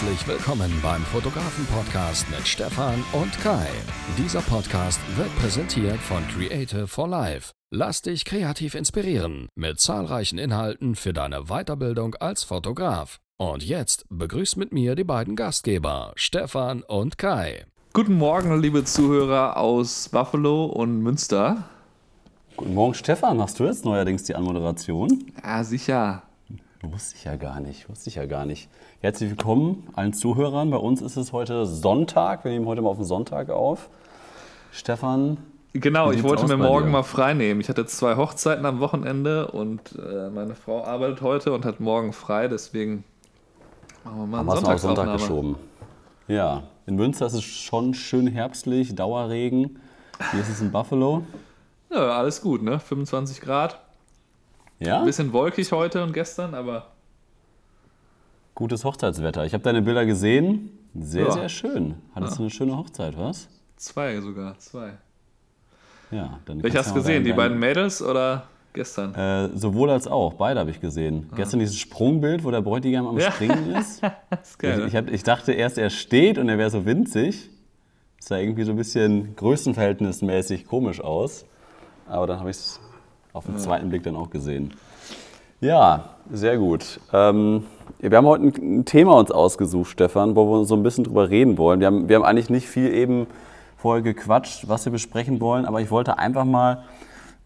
Herzlich willkommen beim Fotografen-Podcast mit Stefan und Kai. Dieser Podcast wird präsentiert von Creative for Life. Lass dich kreativ inspirieren mit zahlreichen Inhalten für deine Weiterbildung als Fotograf. Und jetzt begrüßt mit mir die beiden Gastgeber, Stefan und Kai. Guten Morgen, liebe Zuhörer aus Buffalo und Münster. Guten Morgen, Stefan. Machst du jetzt neuerdings die Anmoderation? Ja, sicher. Wusste ich ja gar nicht, wusste ich ja gar nicht. Herzlich willkommen allen Zuhörern. Bei uns ist es heute Sonntag. Wir nehmen heute mal auf den Sonntag auf. Stefan. Genau, ich wollte mir morgen dir? mal frei nehmen. Ich hatte zwei Hochzeiten am Wochenende und äh, meine Frau arbeitet heute und hat morgen frei. Deswegen machen wir mal einen Sonntag, auf Sonntag geschoben. Ja, in Münster ist es schon schön herbstlich, Dauerregen. Wie ist es in Buffalo? Ja, alles gut, ne? 25 Grad. Ja? Ein bisschen wolkig heute und gestern, aber. Gutes Hochzeitswetter. Ich habe deine Bilder gesehen. Sehr, ja. sehr schön. Hattest ja. du eine schöne Hochzeit, was? Zwei sogar, zwei. Ja, dann. Welche hast du gesehen? Die beiden Mädels oder gestern? Äh, sowohl als auch. Beide habe ich gesehen. Ah. Gestern dieses Sprungbild, wo der Bräutigam am ja. Springen ist. ist geil, ich, ich, hab, ich dachte erst, er steht und er wäre so winzig. Das sah irgendwie so ein bisschen größenverhältnismäßig komisch aus. Aber dann habe ich es auf den zweiten Blick dann auch gesehen. Ja, sehr gut. Ähm, wir haben heute ein Thema uns ausgesucht, Stefan, wo wir so ein bisschen drüber reden wollen. Wir haben, wir haben eigentlich nicht viel eben vorher gequatscht, was wir besprechen wollen, aber ich wollte einfach mal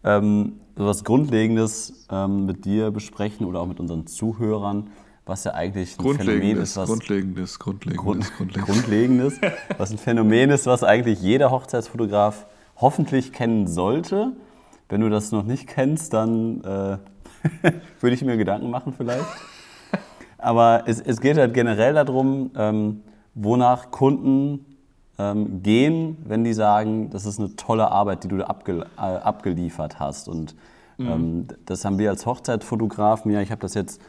ähm, so was Grundlegendes ähm, mit dir besprechen oder auch mit unseren Zuhörern, was ja eigentlich ein Phänomen ist, was Grundlegendes, Grundlegendes, Grundlegendes, Grundlegendes was ein Phänomen ist, was eigentlich jeder Hochzeitsfotograf hoffentlich kennen sollte wenn du das noch nicht kennst, dann äh, würde ich mir Gedanken machen vielleicht. Aber es, es geht halt generell darum, ähm, wonach Kunden ähm, gehen, wenn die sagen, das ist eine tolle Arbeit, die du abge äh, abgeliefert hast. Und mhm. ähm, das haben wir als Hochzeitfotografen, ja, ich habe das jetzt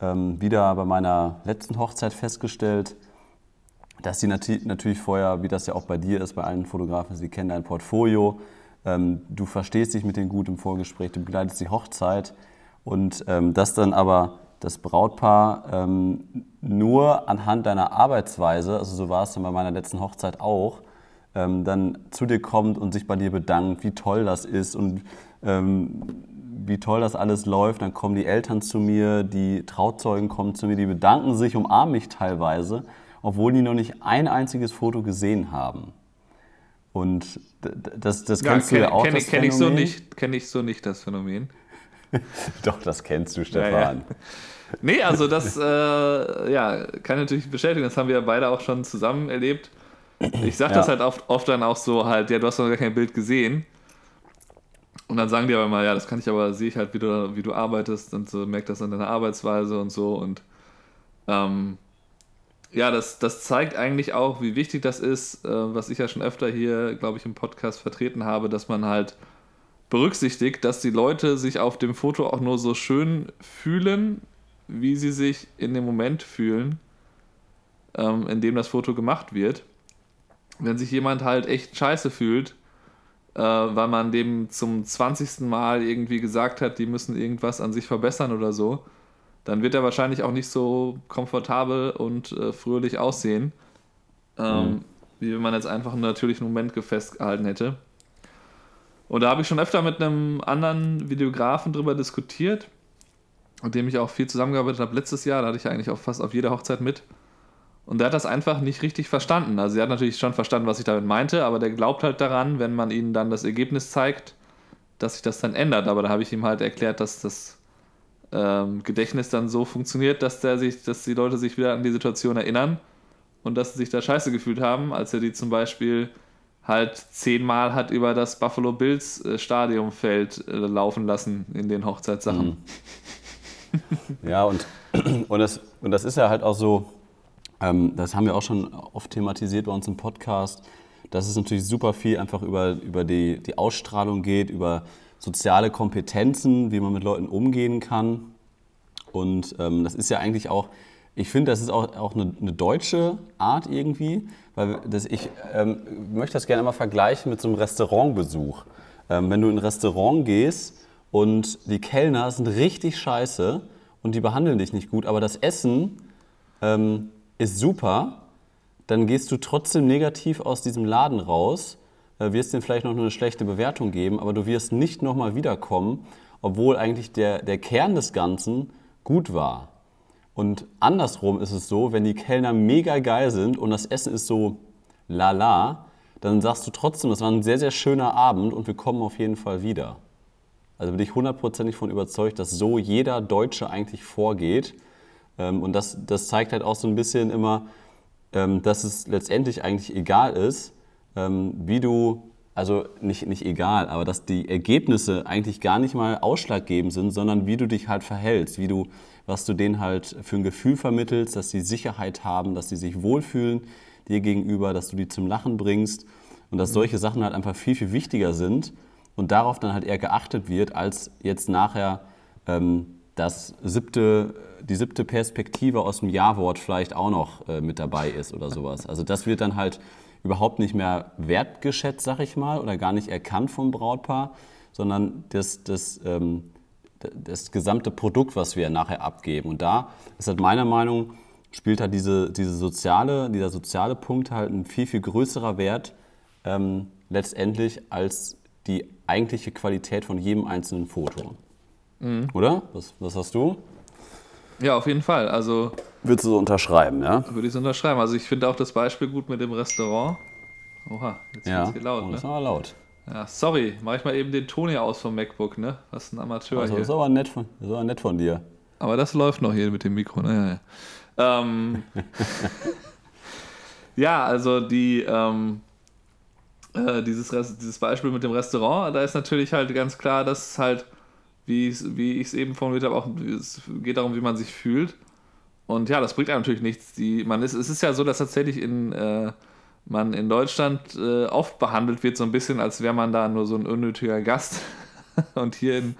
ähm, wieder bei meiner letzten Hochzeit festgestellt, dass sie nat natürlich vorher, wie das ja auch bei dir ist, bei allen Fotografen, sie kennen dein Portfolio, ähm, du verstehst dich mit denen gut im Vorgespräch, du begleitest die Hochzeit und ähm, dass dann aber das Brautpaar ähm, nur anhand deiner Arbeitsweise, also so war es dann bei meiner letzten Hochzeit auch, ähm, dann zu dir kommt und sich bei dir bedankt, wie toll das ist und ähm, wie toll das alles läuft. Dann kommen die Eltern zu mir, die Trauzeugen kommen zu mir, die bedanken sich, umarmen mich teilweise, obwohl die noch nicht ein einziges Foto gesehen haben. Und das, das kennst ja, kenn, du ja auch. Kenne kenn ich, so nicht, kenn ich so nicht das Phänomen. Doch, das kennst du, Stefan. Ja, ja. Nee, also das äh, ja, kann natürlich bestätigen, das haben wir ja beide auch schon zusammen erlebt. Ich sage das halt oft, oft dann auch so halt, ja, du hast noch gar kein Bild gesehen. Und dann sagen die aber mal, ja, das kann ich aber, sehe ich halt, wie du, wie du arbeitest und so, merke das an deiner Arbeitsweise und so. Und ähm, ja, das, das zeigt eigentlich auch, wie wichtig das ist, äh, was ich ja schon öfter hier, glaube ich, im Podcast vertreten habe, dass man halt berücksichtigt, dass die Leute sich auf dem Foto auch nur so schön fühlen, wie sie sich in dem Moment fühlen, ähm, in dem das Foto gemacht wird. Wenn sich jemand halt echt scheiße fühlt, äh, weil man dem zum 20. Mal irgendwie gesagt hat, die müssen irgendwas an sich verbessern oder so, dann wird er wahrscheinlich auch nicht so komfortabel und äh, fröhlich aussehen, ähm, mhm. wie wenn man jetzt einfach einen natürlichen Moment festgehalten hätte. Und da habe ich schon öfter mit einem anderen Videografen drüber diskutiert, mit dem ich auch viel zusammengearbeitet habe letztes Jahr. Da hatte ich eigentlich auch fast auf jeder Hochzeit mit. Und der hat das einfach nicht richtig verstanden. Also er hat natürlich schon verstanden, was ich damit meinte, aber der glaubt halt daran, wenn man ihnen dann das Ergebnis zeigt, dass sich das dann ändert. Aber da habe ich ihm halt erklärt, dass das ähm, Gedächtnis dann so funktioniert, dass, der sich, dass die Leute sich wieder an die Situation erinnern und dass sie sich da scheiße gefühlt haben, als er die zum Beispiel halt zehnmal hat über das Buffalo Bills äh, Stadionfeld äh, laufen lassen in den Hochzeitssachen. Mhm. Ja, und, und, das, und das ist ja halt auch so, ähm, das haben wir auch schon oft thematisiert bei uns im Podcast, dass es natürlich super viel einfach über, über die, die Ausstrahlung geht, über soziale Kompetenzen, wie man mit Leuten umgehen kann. Und ähm, das ist ja eigentlich auch, ich finde, das ist auch, auch eine, eine, deutsche Art irgendwie, weil das, ich ähm, möchte das gerne mal vergleichen mit so einem Restaurantbesuch. Ähm, wenn du in ein Restaurant gehst und die Kellner sind richtig scheiße und die behandeln dich nicht gut, aber das Essen ähm, ist super, dann gehst du trotzdem negativ aus diesem Laden raus, äh, wirst dir vielleicht noch eine schlechte Bewertung geben, aber du wirst nicht nochmal wiederkommen, obwohl eigentlich der, der Kern des Ganzen gut war. Und andersrum ist es so, wenn die Kellner mega geil sind und das Essen ist so lala, dann sagst du trotzdem, das war ein sehr, sehr schöner Abend und wir kommen auf jeden Fall wieder. Also bin ich hundertprozentig von überzeugt, dass so jeder Deutsche eigentlich vorgeht. Ähm, und das, das zeigt halt auch so ein bisschen immer, ähm, dass es letztendlich eigentlich egal ist, ähm, wie du, also nicht, nicht egal, aber dass die Ergebnisse eigentlich gar nicht mal ausschlaggebend sind, sondern wie du dich halt verhältst, wie du, was du denen halt für ein Gefühl vermittelst, dass sie Sicherheit haben, dass sie sich wohlfühlen dir gegenüber, dass du die zum Lachen bringst und dass solche Sachen halt einfach viel, viel wichtiger sind und darauf dann halt eher geachtet wird, als jetzt nachher ähm, das siebte, die siebte Perspektive aus dem Ja-Wort vielleicht auch noch äh, mit dabei ist oder sowas. Also das wird dann halt überhaupt nicht mehr wertgeschätzt, sag ich mal, oder gar nicht erkannt vom Brautpaar, sondern das, das, ähm, das gesamte Produkt, was wir nachher abgeben. Und da ist halt meiner Meinung spielt halt diese, diese soziale, dieser soziale Punkt halt ein viel, viel größerer Wert ähm, letztendlich als die eigentliche Qualität von jedem einzelnen Foto. Mhm. Oder? Was, was hast du? Ja, auf jeden Fall. Also Würdest du so unterschreiben, ja? Würde ich so unterschreiben. Also ich finde auch das Beispiel gut mit dem Restaurant. Oha, jetzt ja. wird es laut. Oh, das ne? ist laut. Ja, sorry, mach ich mal eben den Ton hier aus vom MacBook, ne? Was ein Amateur also, hier. Das ist aber nett von, das ist aber nett von dir. Aber das läuft noch hier mit dem Mikro, ne? Ja, ähm, ja also die, ähm, äh, dieses, dieses Beispiel mit dem Restaurant, da ist natürlich halt ganz klar, dass es halt, wie, wie ich es eben formuliert habe, auch es geht darum, wie man sich fühlt. Und ja, das bringt einem natürlich nichts. Die, man ist, es ist ja so, dass tatsächlich in, äh, man in Deutschland äh, oft behandelt wird, so ein bisschen, als wäre man da nur so ein unnötiger Gast. Und hier in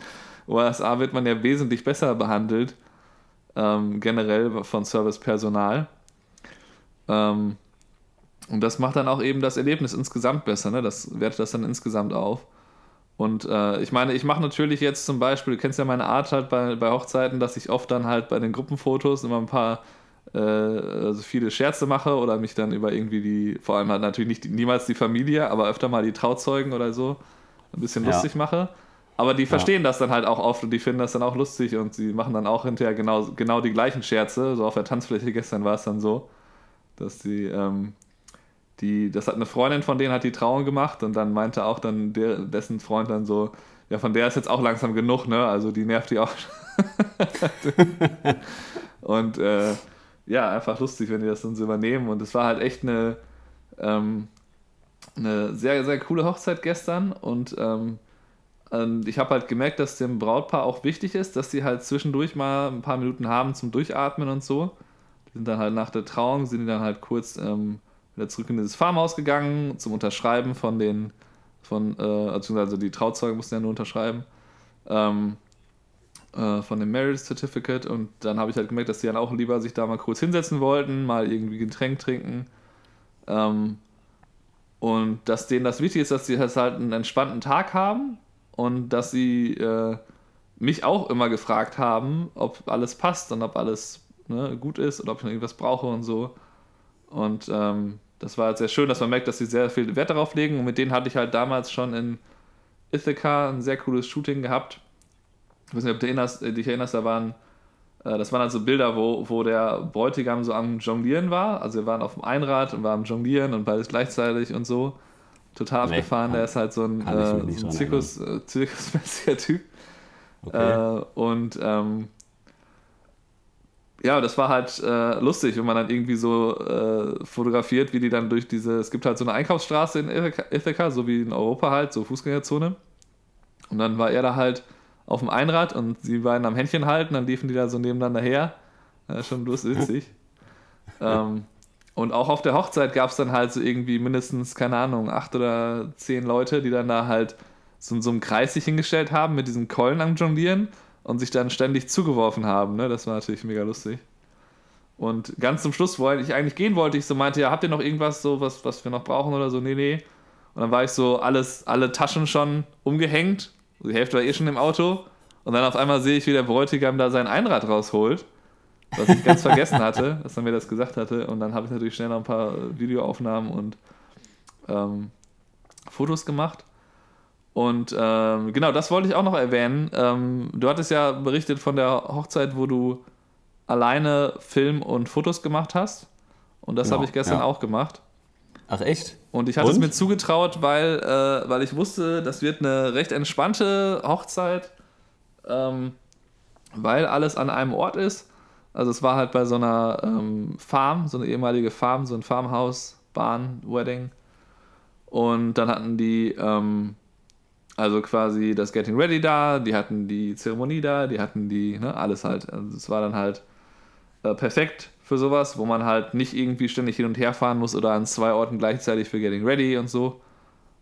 USA wird man ja wesentlich besser behandelt, ähm, generell von Servicepersonal. Ähm, und das macht dann auch eben das Erlebnis insgesamt besser, ne? Das wertet das dann insgesamt auf. Und äh, ich meine, ich mache natürlich jetzt zum Beispiel, du kennst ja meine Art halt bei, bei Hochzeiten, dass ich oft dann halt bei den Gruppenfotos immer ein paar, äh, also viele Scherze mache oder mich dann über irgendwie die, vor allem halt natürlich nicht niemals die Familie, aber öfter mal die Trauzeugen oder so ein bisschen ja. lustig mache. Aber die verstehen ja. das dann halt auch oft und die finden das dann auch lustig und sie machen dann auch hinterher genau, genau die gleichen Scherze. So auf der Tanzfläche gestern war es dann so, dass die ähm, die, das hat eine Freundin von denen hat die Trauung gemacht und dann meinte auch dann der, dessen Freund dann so, ja, von der ist jetzt auch langsam genug, ne? Also die nervt die auch. und äh, ja, einfach lustig, wenn die das dann so übernehmen. Und es war halt echt eine, ähm, eine sehr, sehr coole Hochzeit gestern und ähm, ich habe halt gemerkt, dass dem Brautpaar auch wichtig ist, dass sie halt zwischendurch mal ein paar Minuten haben zum Durchatmen und so. Die sind dann halt nach der Trauung, sind die dann halt kurz ähm, wieder zurück in dieses Farmhaus gegangen zum Unterschreiben von den, von, äh, beziehungsweise die Trauzeugen mussten ja nur unterschreiben, ähm, äh, von dem Marriage Certificate und dann habe ich halt gemerkt, dass die dann auch lieber sich da mal kurz hinsetzen wollten, mal irgendwie Getränk trinken. Ähm, und dass denen das wichtig ist, dass sie halt einen entspannten Tag haben und dass sie äh, mich auch immer gefragt haben, ob alles passt und ob alles ne, gut ist oder ob ich noch irgendwas brauche und so. Und ähm, das war halt sehr schön, dass man merkt, dass sie sehr viel Wert darauf legen. Und mit denen hatte ich halt damals schon in Ithaca ein sehr cooles Shooting gehabt. Ich weiß nicht, ob du erinnerst, äh, dich erinnerst, da waren, äh, das waren also Bilder, wo, wo der Bräutigam so am Jonglieren war. Also wir waren auf dem Einrad und waren am Jonglieren und beides gleichzeitig und so. Total nee, abgefahren. Der ist halt so ein, äh, so ein Zirkus, äh, zirkusmäßiger Typ. Okay. Äh, und ähm, ja, das war halt äh, lustig, wenn man dann irgendwie so äh, fotografiert, wie die dann durch diese, es gibt halt so eine Einkaufsstraße in Ithaca, so wie in Europa halt, so Fußgängerzone. Und dann war er da halt auf dem Einrad und sie beiden am Händchen halten, dann liefen die da so nebeneinander her. Äh, schon lustig. ähm, und auch auf der Hochzeit gab es dann halt so irgendwie mindestens, keine Ahnung, acht oder zehn Leute, die dann da halt so in so einem Kreis sich hingestellt haben mit diesen Keulen am Jonglieren und sich dann ständig zugeworfen haben. Ne? Das war natürlich mega lustig. Und ganz zum Schluss, wo ich eigentlich gehen wollte, ich so meinte, ja, habt ihr noch irgendwas, so was, was wir noch brauchen oder so? Nee, nee. Und dann war ich so, alles, alle Taschen schon umgehängt. Die Hälfte war eh schon im Auto. Und dann auf einmal sehe ich, wie der Bräutigam da sein Einrad rausholt. was ich ganz vergessen hatte, dass er mir das gesagt hatte. Und dann habe ich natürlich schnell noch ein paar Videoaufnahmen und ähm, Fotos gemacht. Und ähm, genau, das wollte ich auch noch erwähnen. Ähm, du hattest ja berichtet von der Hochzeit, wo du alleine Film und Fotos gemacht hast. Und das genau, habe ich gestern ja. auch gemacht. Ach echt? Und ich hatte und? es mir zugetraut, weil, äh, weil ich wusste, das wird eine recht entspannte Hochzeit, ähm, weil alles an einem Ort ist. Also es war halt bei so einer ähm, Farm, so eine ehemalige Farm, so ein Farmhaus, Bahn, Wedding. Und dann hatten die ähm, also quasi das Getting Ready da, die hatten die Zeremonie da, die hatten die, ne, alles halt. Also es war dann halt äh, perfekt für sowas, wo man halt nicht irgendwie ständig hin und her fahren muss oder an zwei Orten gleichzeitig für Getting Ready und so.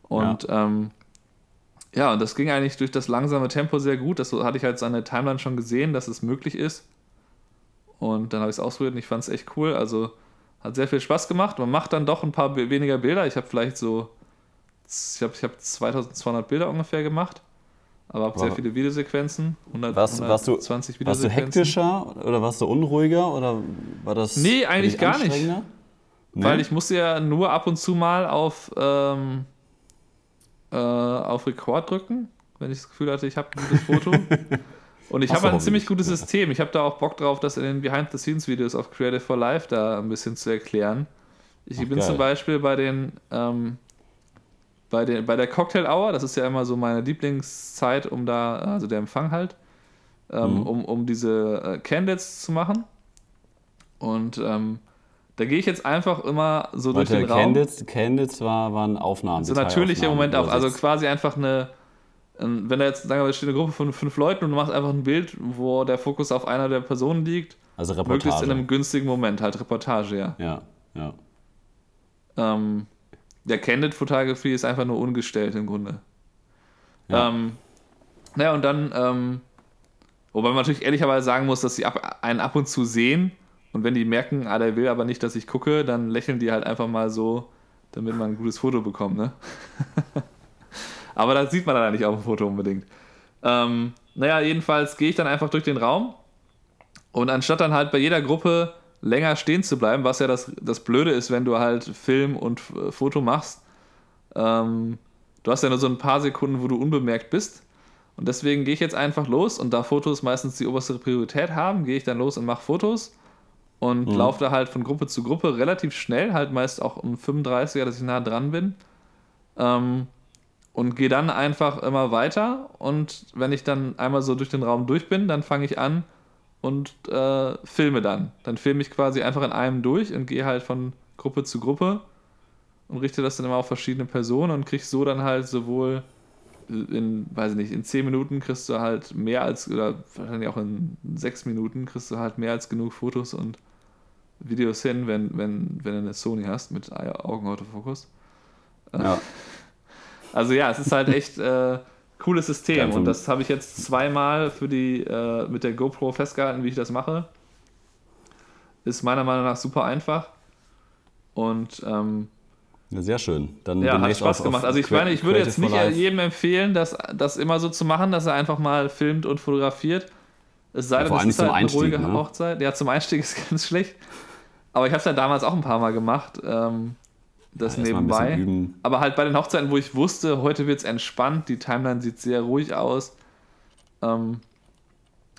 Und ja, ähm, ja und das ging eigentlich durch das langsame Tempo sehr gut. Das hatte ich halt seine Timeline schon gesehen, dass es möglich ist. Und dann habe ich es ausprobiert und ich fand es echt cool. Also hat sehr viel Spaß gemacht. Man macht dann doch ein paar weniger Bilder. Ich habe vielleicht so, ich habe ich hab 2200 Bilder ungefähr gemacht. Aber habe sehr viele Videosequenzen. 100, warst, 120 warst du, Videosequenzen. Warst du hektischer oder warst du unruhiger oder war das? Nee, eigentlich gar nicht. Nee? Weil ich musste ja nur ab und zu mal auf, ähm, äh, auf Record drücken, wenn ich das Gefühl hatte, ich habe ein gutes Foto. und ich habe ein ziemlich gutes System. Ich habe da auch Bock drauf, das in den Behind-the-Scenes-Videos auf Creative for Life da ein bisschen zu erklären. Ich Ach, bin geil. zum Beispiel bei den ähm, bei, den, bei der Cocktail Hour, das ist ja immer so meine Lieblingszeit, um da, also der Empfang halt, ähm, mhm. um, um diese äh, Candidates zu machen. Und ähm, da gehe ich jetzt einfach immer so Warte, durch den Raum. Candidates war, waren Aufnahmen. So natürliche Momente auf, also quasi einfach eine, wenn da jetzt, sagen wir, steht eine Gruppe von fünf Leuten und du machst einfach ein Bild, wo der Fokus auf einer der Personen liegt. Also Reportage. Möglichst in einem günstigen Moment, halt Reportage, ja. Ja, ja. Ähm, der Candid Photography ist einfach nur ungestellt im Grunde. Ja. Ähm, naja, und dann, ähm, wobei man natürlich ehrlicherweise sagen muss, dass sie ab, einen ab und zu sehen und wenn die merken, ah, der will aber nicht, dass ich gucke, dann lächeln die halt einfach mal so, damit man ein gutes Foto bekommt, ne? aber das sieht man dann nicht auf dem Foto unbedingt. Ähm, naja, jedenfalls gehe ich dann einfach durch den Raum und anstatt dann halt bei jeder Gruppe länger stehen zu bleiben, was ja das, das Blöde ist, wenn du halt Film und äh, Foto machst. Ähm, du hast ja nur so ein paar Sekunden, wo du unbemerkt bist. Und deswegen gehe ich jetzt einfach los und da Fotos meistens die oberste Priorität haben, gehe ich dann los und mache Fotos und mhm. laufe da halt von Gruppe zu Gruppe relativ schnell, halt meist auch um 35er, dass ich nah dran bin. Ähm, und gehe dann einfach immer weiter und wenn ich dann einmal so durch den Raum durch bin, dann fange ich an, und äh, filme dann. Dann filme ich quasi einfach in einem durch und gehe halt von Gruppe zu Gruppe und richte das dann immer auf verschiedene Personen und krieg so dann halt sowohl in, weiß ich nicht, in 10 Minuten kriegst du halt mehr als, oder wahrscheinlich auch in 6 Minuten kriegst du halt mehr als genug Fotos und Videos hin, wenn, wenn, wenn du eine Sony hast mit Augenautofokus. Ja. Also ja, es ist halt echt äh, cooles System. Und das habe ich jetzt zweimal für die, äh, mit der GoPro festgehalten, wie ich das mache. Ist meiner Meinung nach super einfach. Und ähm, ja, sehr schön. Dann ja, hat Spaß gemacht. Also ich meine, ich würde jetzt nicht jedem empfehlen, das, das immer so zu machen, dass er einfach mal filmt und fotografiert. Es sei denn, ja, es ist halt eine ruhige ne? Hochzeit. Ja, zum Einstieg ist ganz schlecht. Aber ich habe es ja damals auch ein paar Mal gemacht. Ähm, das ja, nebenbei. Aber halt bei den Hochzeiten, wo ich wusste, heute wird es entspannt, die Timeline sieht sehr ruhig aus. Ähm,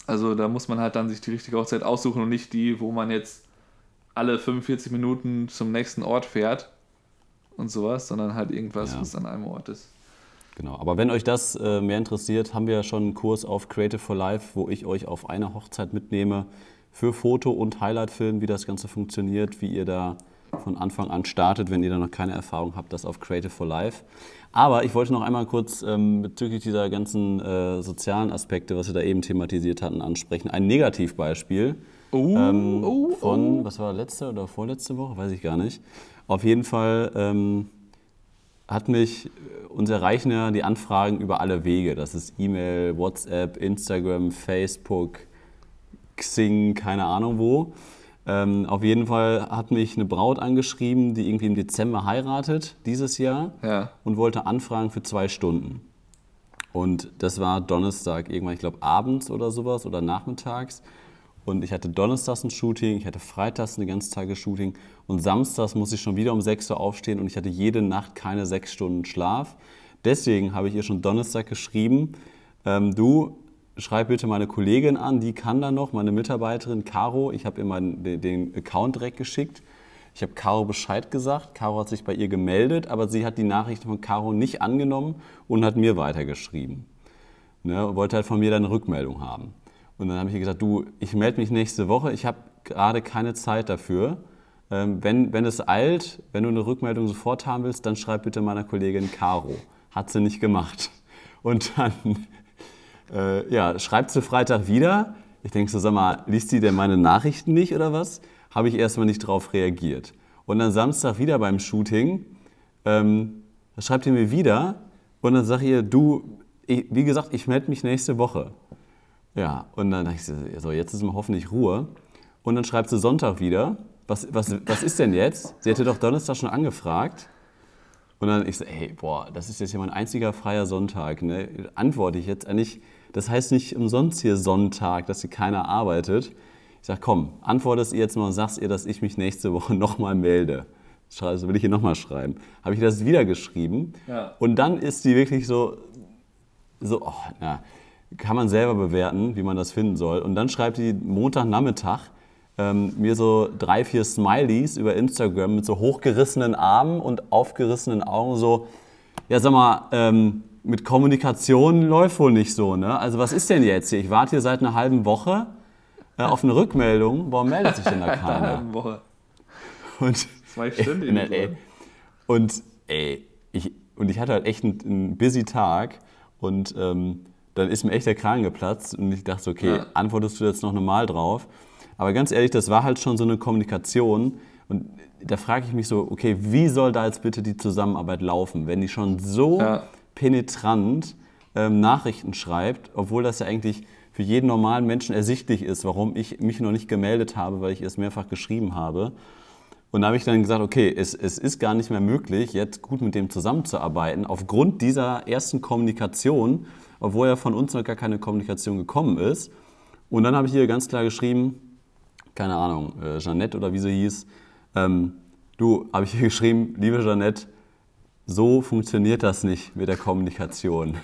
also da muss man halt dann sich die richtige Hochzeit aussuchen und nicht die, wo man jetzt alle 45 Minuten zum nächsten Ort fährt und sowas, sondern halt irgendwas, ja. was an einem Ort ist. Genau, aber wenn euch das äh, mehr interessiert, haben wir ja schon einen Kurs auf Creative for Life, wo ich euch auf eine Hochzeit mitnehme für Foto- und Highlight-Film, wie das Ganze funktioniert, wie ihr da von Anfang an startet, wenn ihr da noch keine Erfahrung habt, das auf Creative for Life. Aber ich wollte noch einmal kurz ähm, bezüglich dieser ganzen äh, sozialen Aspekte, was wir da eben thematisiert hatten, ansprechen. Ein Negativbeispiel uh, ähm, uh, von, uh. was war letzte oder vorletzte Woche, weiß ich gar nicht. Auf jeden Fall ähm, hat mich, uns erreichen ja die Anfragen über alle Wege. Das ist E-Mail, WhatsApp, Instagram, Facebook, Xing, keine Ahnung wo. Ähm, auf jeden Fall hat mich eine Braut angeschrieben, die irgendwie im Dezember heiratet, dieses Jahr, ja. und wollte anfragen für zwei Stunden. Und das war Donnerstag, irgendwann, ich glaube, abends oder sowas oder nachmittags. und ich hatte donnerstags ein Shooting, ich hatte freitags eine ganze Tage Shooting und samstags musste ich schon wieder um 6 Uhr aufstehen und ich hatte jede Nacht keine sechs Stunden Schlaf. Deswegen habe ich ihr schon Donnerstag geschrieben, ähm, du schreib bitte meine Kollegin an, die kann dann noch, meine Mitarbeiterin Caro, ich habe ihr meinen, den Account direkt geschickt. Ich habe Caro Bescheid gesagt, Caro hat sich bei ihr gemeldet, aber sie hat die Nachricht von Caro nicht angenommen und hat mir weitergeschrieben. Ne, wollte halt von mir dann eine Rückmeldung haben. Und dann habe ich ihr gesagt, du, ich melde mich nächste Woche, ich habe gerade keine Zeit dafür. Ähm, wenn, wenn es eilt, wenn du eine Rückmeldung sofort haben willst, dann schreib bitte meiner Kollegin Caro. Hat sie nicht gemacht. Und dann äh, ja, schreibt sie Freitag wieder. Ich denke so, sag mal, liest sie denn meine Nachrichten nicht oder was? Habe ich erstmal nicht drauf reagiert. Und dann Samstag wieder beim Shooting, ähm, schreibt ihr mir wieder und dann sage ihr, du, ich, wie gesagt, ich melde mich nächste Woche. Ja, und dann dachte ich so, jetzt ist mal hoffentlich Ruhe. Und dann schreibt sie Sonntag wieder, was, was, was ist denn jetzt? Sie hätte doch Donnerstag schon angefragt. Und dann ich so, hey, boah, das ist jetzt ja mein einziger freier Sonntag. Ne? Antworte ich jetzt eigentlich, das heißt nicht umsonst hier Sonntag, dass hier keiner arbeitet. Ich sage, komm, antwortest ihr jetzt mal und sagst ihr, dass ich mich nächste Woche nochmal melde. Das will ich hier nochmal schreiben. Habe ich das wieder geschrieben. Ja. Und dann ist sie wirklich so, so, oh, na, kann man selber bewerten, wie man das finden soll. Und dann schreibt die Montagnachmittag ähm, mir so drei, vier Smileys über Instagram mit so hochgerissenen Armen und aufgerissenen Augen so, ja sag mal, ähm, mit Kommunikation läuft wohl nicht so, ne? Also was ist denn jetzt hier? Ich warte hier seit einer halben Woche äh, auf eine Rückmeldung. Warum meldet sich denn da keiner? Eine halben Woche. Und, Zwei Stunden. Ey, und ey, ich, und ich hatte halt echt einen, einen busy Tag und ähm, dann ist mir echt der Kragen geplatzt und ich dachte, okay, ja. antwortest du jetzt noch normal drauf? Aber ganz ehrlich, das war halt schon so eine Kommunikation und da frage ich mich so, okay, wie soll da jetzt bitte die Zusammenarbeit laufen, wenn die schon so ja. Penetrant ähm, Nachrichten schreibt, obwohl das ja eigentlich für jeden normalen Menschen ersichtlich ist, warum ich mich noch nicht gemeldet habe, weil ich es mehrfach geschrieben habe. Und da habe ich dann gesagt, okay, es, es ist gar nicht mehr möglich, jetzt gut mit dem zusammenzuarbeiten, aufgrund dieser ersten Kommunikation, obwohl ja von uns noch gar keine Kommunikation gekommen ist. Und dann habe ich hier ganz klar geschrieben, keine Ahnung, äh, Jeannette oder wie sie hieß, ähm, du, habe ich hier geschrieben, liebe Jeannette, so funktioniert das nicht mit der Kommunikation.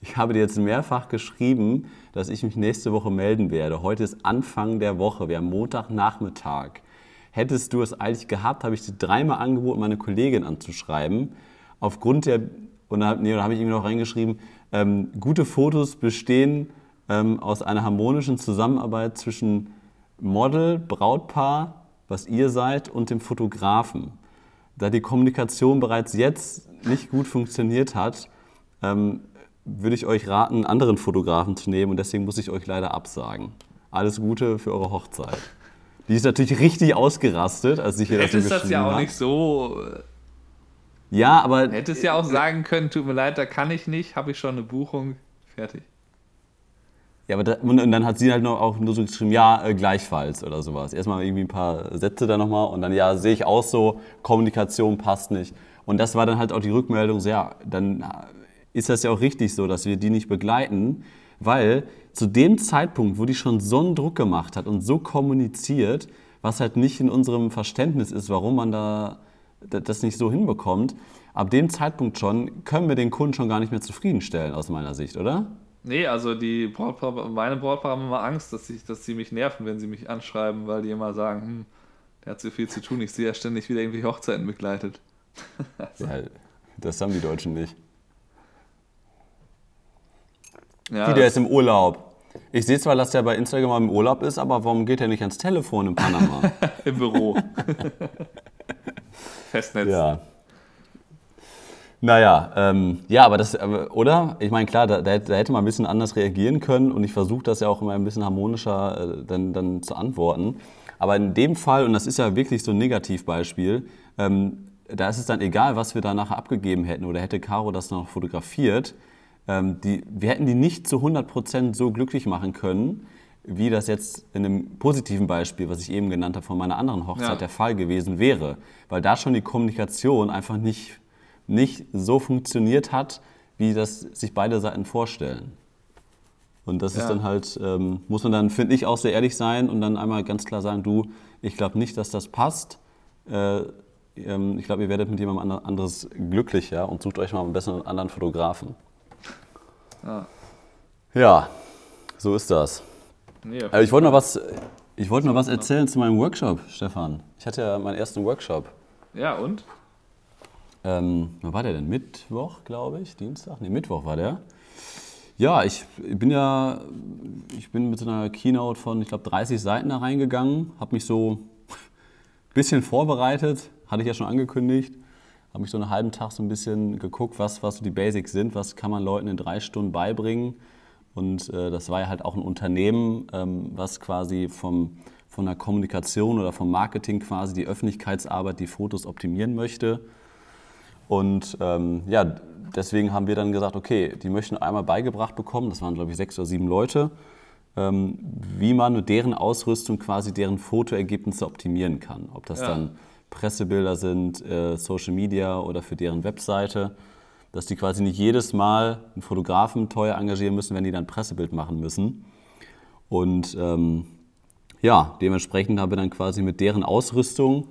Ich habe dir jetzt mehrfach geschrieben, dass ich mich nächste Woche melden werde. Heute ist Anfang der Woche, wir haben Montagnachmittag. Hättest du es eigentlich gehabt, habe ich dir dreimal angeboten, meine Kollegin anzuschreiben. Aufgrund der, und da, nee, da habe ich ihm noch reingeschrieben, ähm, gute Fotos bestehen ähm, aus einer harmonischen Zusammenarbeit zwischen Model, Brautpaar, was ihr seid, und dem Fotografen. Da die Kommunikation bereits jetzt nicht gut funktioniert hat, ähm, würde ich euch raten, einen anderen Fotografen zu nehmen und deswegen muss ich euch leider absagen. Alles Gute für eure Hochzeit. Die ist natürlich richtig ausgerastet, als ich hier das geschrieben das ja auch hab. nicht so ja, aber. Hättest ja auch sagen können, tut mir leid, da kann ich nicht, habe ich schon eine Buchung, fertig. Ja, aber da, und dann hat sie halt noch auch nur so geschrieben, ja, äh, gleichfalls oder sowas. Erstmal irgendwie ein paar Sätze da nochmal und dann, ja, sehe ich auch so, Kommunikation passt nicht. Und das war dann halt auch die Rückmeldung, so, ja, dann ist das ja auch richtig so, dass wir die nicht begleiten, weil zu dem Zeitpunkt, wo die schon so einen Druck gemacht hat und so kommuniziert, was halt nicht in unserem Verständnis ist, warum man da das nicht so hinbekommt, ab dem Zeitpunkt schon können wir den Kunden schon gar nicht mehr zufriedenstellen, aus meiner Sicht, oder? Nee, also die Brautpaare, meine Brautpaare haben immer Angst, dass, ich, dass sie mich nerven, wenn sie mich anschreiben, weil die immer sagen, hm, der hat so viel zu tun, ich sehe ja ständig wieder irgendwie Hochzeiten begleitet. also. Ja, das haben die Deutschen nicht. Ja, Wie, der ist im Urlaub. Ich sehe zwar, dass der bei Instagram im Urlaub ist, aber warum geht er nicht ans Telefon in Panama? Im Büro. Festnetz. Ja. Naja, ähm, ja, aber das, oder? Ich meine, klar, da, da, hätte man ein bisschen anders reagieren können und ich versuche das ja auch immer ein bisschen harmonischer äh, dann, dann zu antworten. Aber in dem Fall, und das ist ja wirklich so ein Negativbeispiel, ähm, da ist es dann egal, was wir da nachher abgegeben hätten oder hätte Caro das noch fotografiert, ähm, die, wir hätten die nicht zu 100% so glücklich machen können, wie das jetzt in einem positiven Beispiel, was ich eben genannt habe, von meiner anderen Hochzeit ja. der Fall gewesen wäre. Weil da schon die Kommunikation einfach nicht, nicht so funktioniert hat, wie das sich beide Seiten vorstellen. Und das Ja. ist dann halt, ähm, muss man dann, finde ich, auch sehr ehrlich sein und dann einmal ganz klar sagen, du, ich glaube nicht, dass das passt. Äh, ähm, ich glaube, ihr werdet mit jemandem ander- anderes glücklicher und sucht euch mal einen anderen Fotografen. Ja. Ja, so ist das. Nee, Also ich wollte noch was, ich wollte noch was erzählen zu meinem Workshop, Stefan. Ich hatte ja meinen ersten Workshop. ja, und? Ähm, wann war der denn? Mittwoch, glaube ich? Dienstag? Ne, Mittwoch war der. Ja, ich bin ja, ich bin mit so einer Keynote von, ich glaube, 30 Seiten da reingegangen, habe mich so ein bisschen vorbereitet, hatte ich ja schon angekündigt, habe mich so einen halben Tag so ein bisschen geguckt, was, was so die Basics sind, was kann man Leuten in drei Stunden beibringen. Und äh, das war ja halt auch ein Unternehmen, ähm, was quasi vom, von der Kommunikation oder vom Marketing quasi die Öffentlichkeitsarbeit, die Fotos optimieren möchte. Und ähm, ja, deswegen haben wir dann gesagt, okay, die möchten einmal beigebracht bekommen, das waren glaube ich sechs oder sieben Leute, ähm, wie man mit deren Ausrüstung quasi deren Fotoergebnisse optimieren kann. Ob das Ja. dann Pressebilder sind, äh, Social Media oder für deren Webseite, dass die quasi nicht jedes Mal einen Fotografen teuer engagieren müssen, wenn die dann ein Pressebild machen müssen. Und ähm, ja, dementsprechend habe ich dann quasi mit deren Ausrüstung,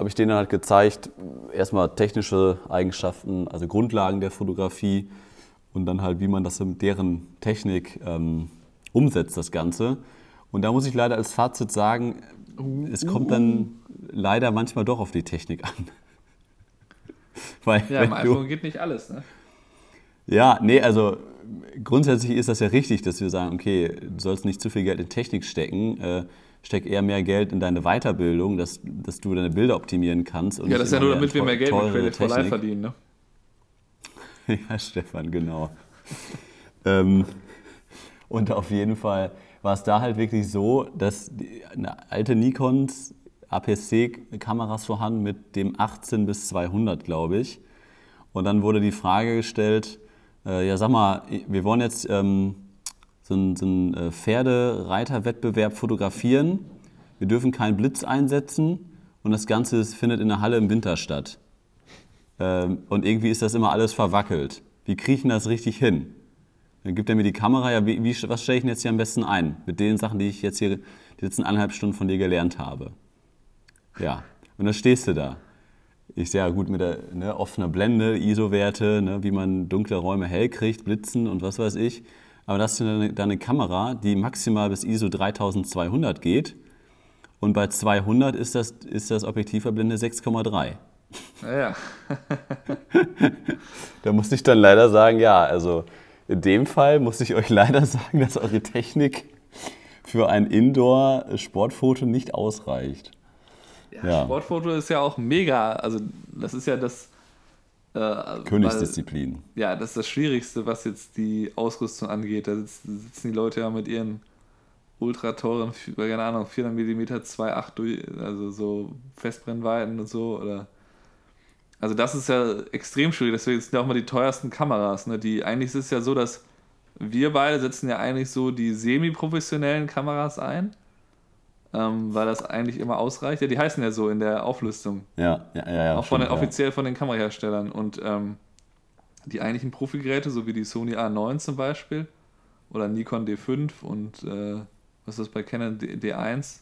habe ich denen halt gezeigt, erstmal technische Eigenschaften, also Grundlagen der Fotografie und dann halt, wie man das mit deren Technik ähm, umsetzt, das Ganze. Und da muss ich leider als Fazit sagen, es kommt dann leider manchmal doch auf die Technik an. Weil, Ja, im du- iPhone geht nicht alles, ne? ja, nee, also grundsätzlich ist das ja richtig, dass wir sagen, okay, du sollst nicht zu viel Geld in Technik stecken, äh, steck eher mehr Geld in deine Weiterbildung, dass, dass du deine Bilder optimieren kannst. Und Ja, das ist ja nur, damit wir mehr Geld mit Credit for Life verdienen, ne? Ja, Stefan, genau. ähm, und auf jeden Fall war es da halt wirklich so, dass die, eine alte Nikons APS-C-Kameras vorhanden mit dem 18 bis 200, glaube ich. Und dann wurde die Frage gestellt, äh, ja sag mal, wir wollen jetzt ähm, so einen, so einen äh, Pferdereiterwettbewerb fotografieren. Wir dürfen keinen Blitz einsetzen und das Ganze findet in der Halle im Winter statt. Ähm, und irgendwie ist das immer alles verwackelt. Ich denn das richtig hin? Dann gibt er mir die Kamera, ja, wie, was stelle ich denn jetzt hier am besten ein? Mit den Sachen, die ich jetzt hier die letzten eineinhalb Stunden von dir gelernt habe. Ja, und dann stehst du da. Ich sehe ja gut mit der ne, offener Blende, ISO-Werte, ne, wie man dunkle Räume hell kriegt, Blitzen und was weiß ich. Aber das ist dann eine, dann eine Kamera, die maximal bis ISO 3200 geht. Und bei 200 ist das, ist das Objektiv bei Blende 6,3. Ja, ja. Da muss ich dann leider sagen, ja, also in dem Fall muss ich euch leider sagen, dass eure Technik für ein Indoor-Sportfoto nicht ausreicht. Ja, Ja. Sportfoto ist ja auch mega. Also, das ist ja das. Äh, Königsdisziplin. Weil, ja, das ist das Schwierigste, was jetzt die Ausrüstung angeht. Da sitzen, sitzen die Leute ja mit ihren ultra teuren, keine Ahnung, 400 mm 2.8 durch, also so Festbrennweiten und so. Oder also, das ist ja extrem schwierig. Deswegen sind ja auch mal die teuersten Kameras. Ne? Die, eigentlich ist es ja so, dass wir beide setzen ja eigentlich so die semi-professionellen Kameras ein. Ähm, weil das eigentlich immer ausreicht. Ja, die heißen ja so in der Auflistung. Ja, ja, ja. ja auch von den, stimmt, ja. offiziell von den Kameraherstellern. Und ähm, die eigentlichen Profigeräte, so wie die Sony A9 zum Beispiel oder Nikon D5 und äh, was ist das bei Canon D D1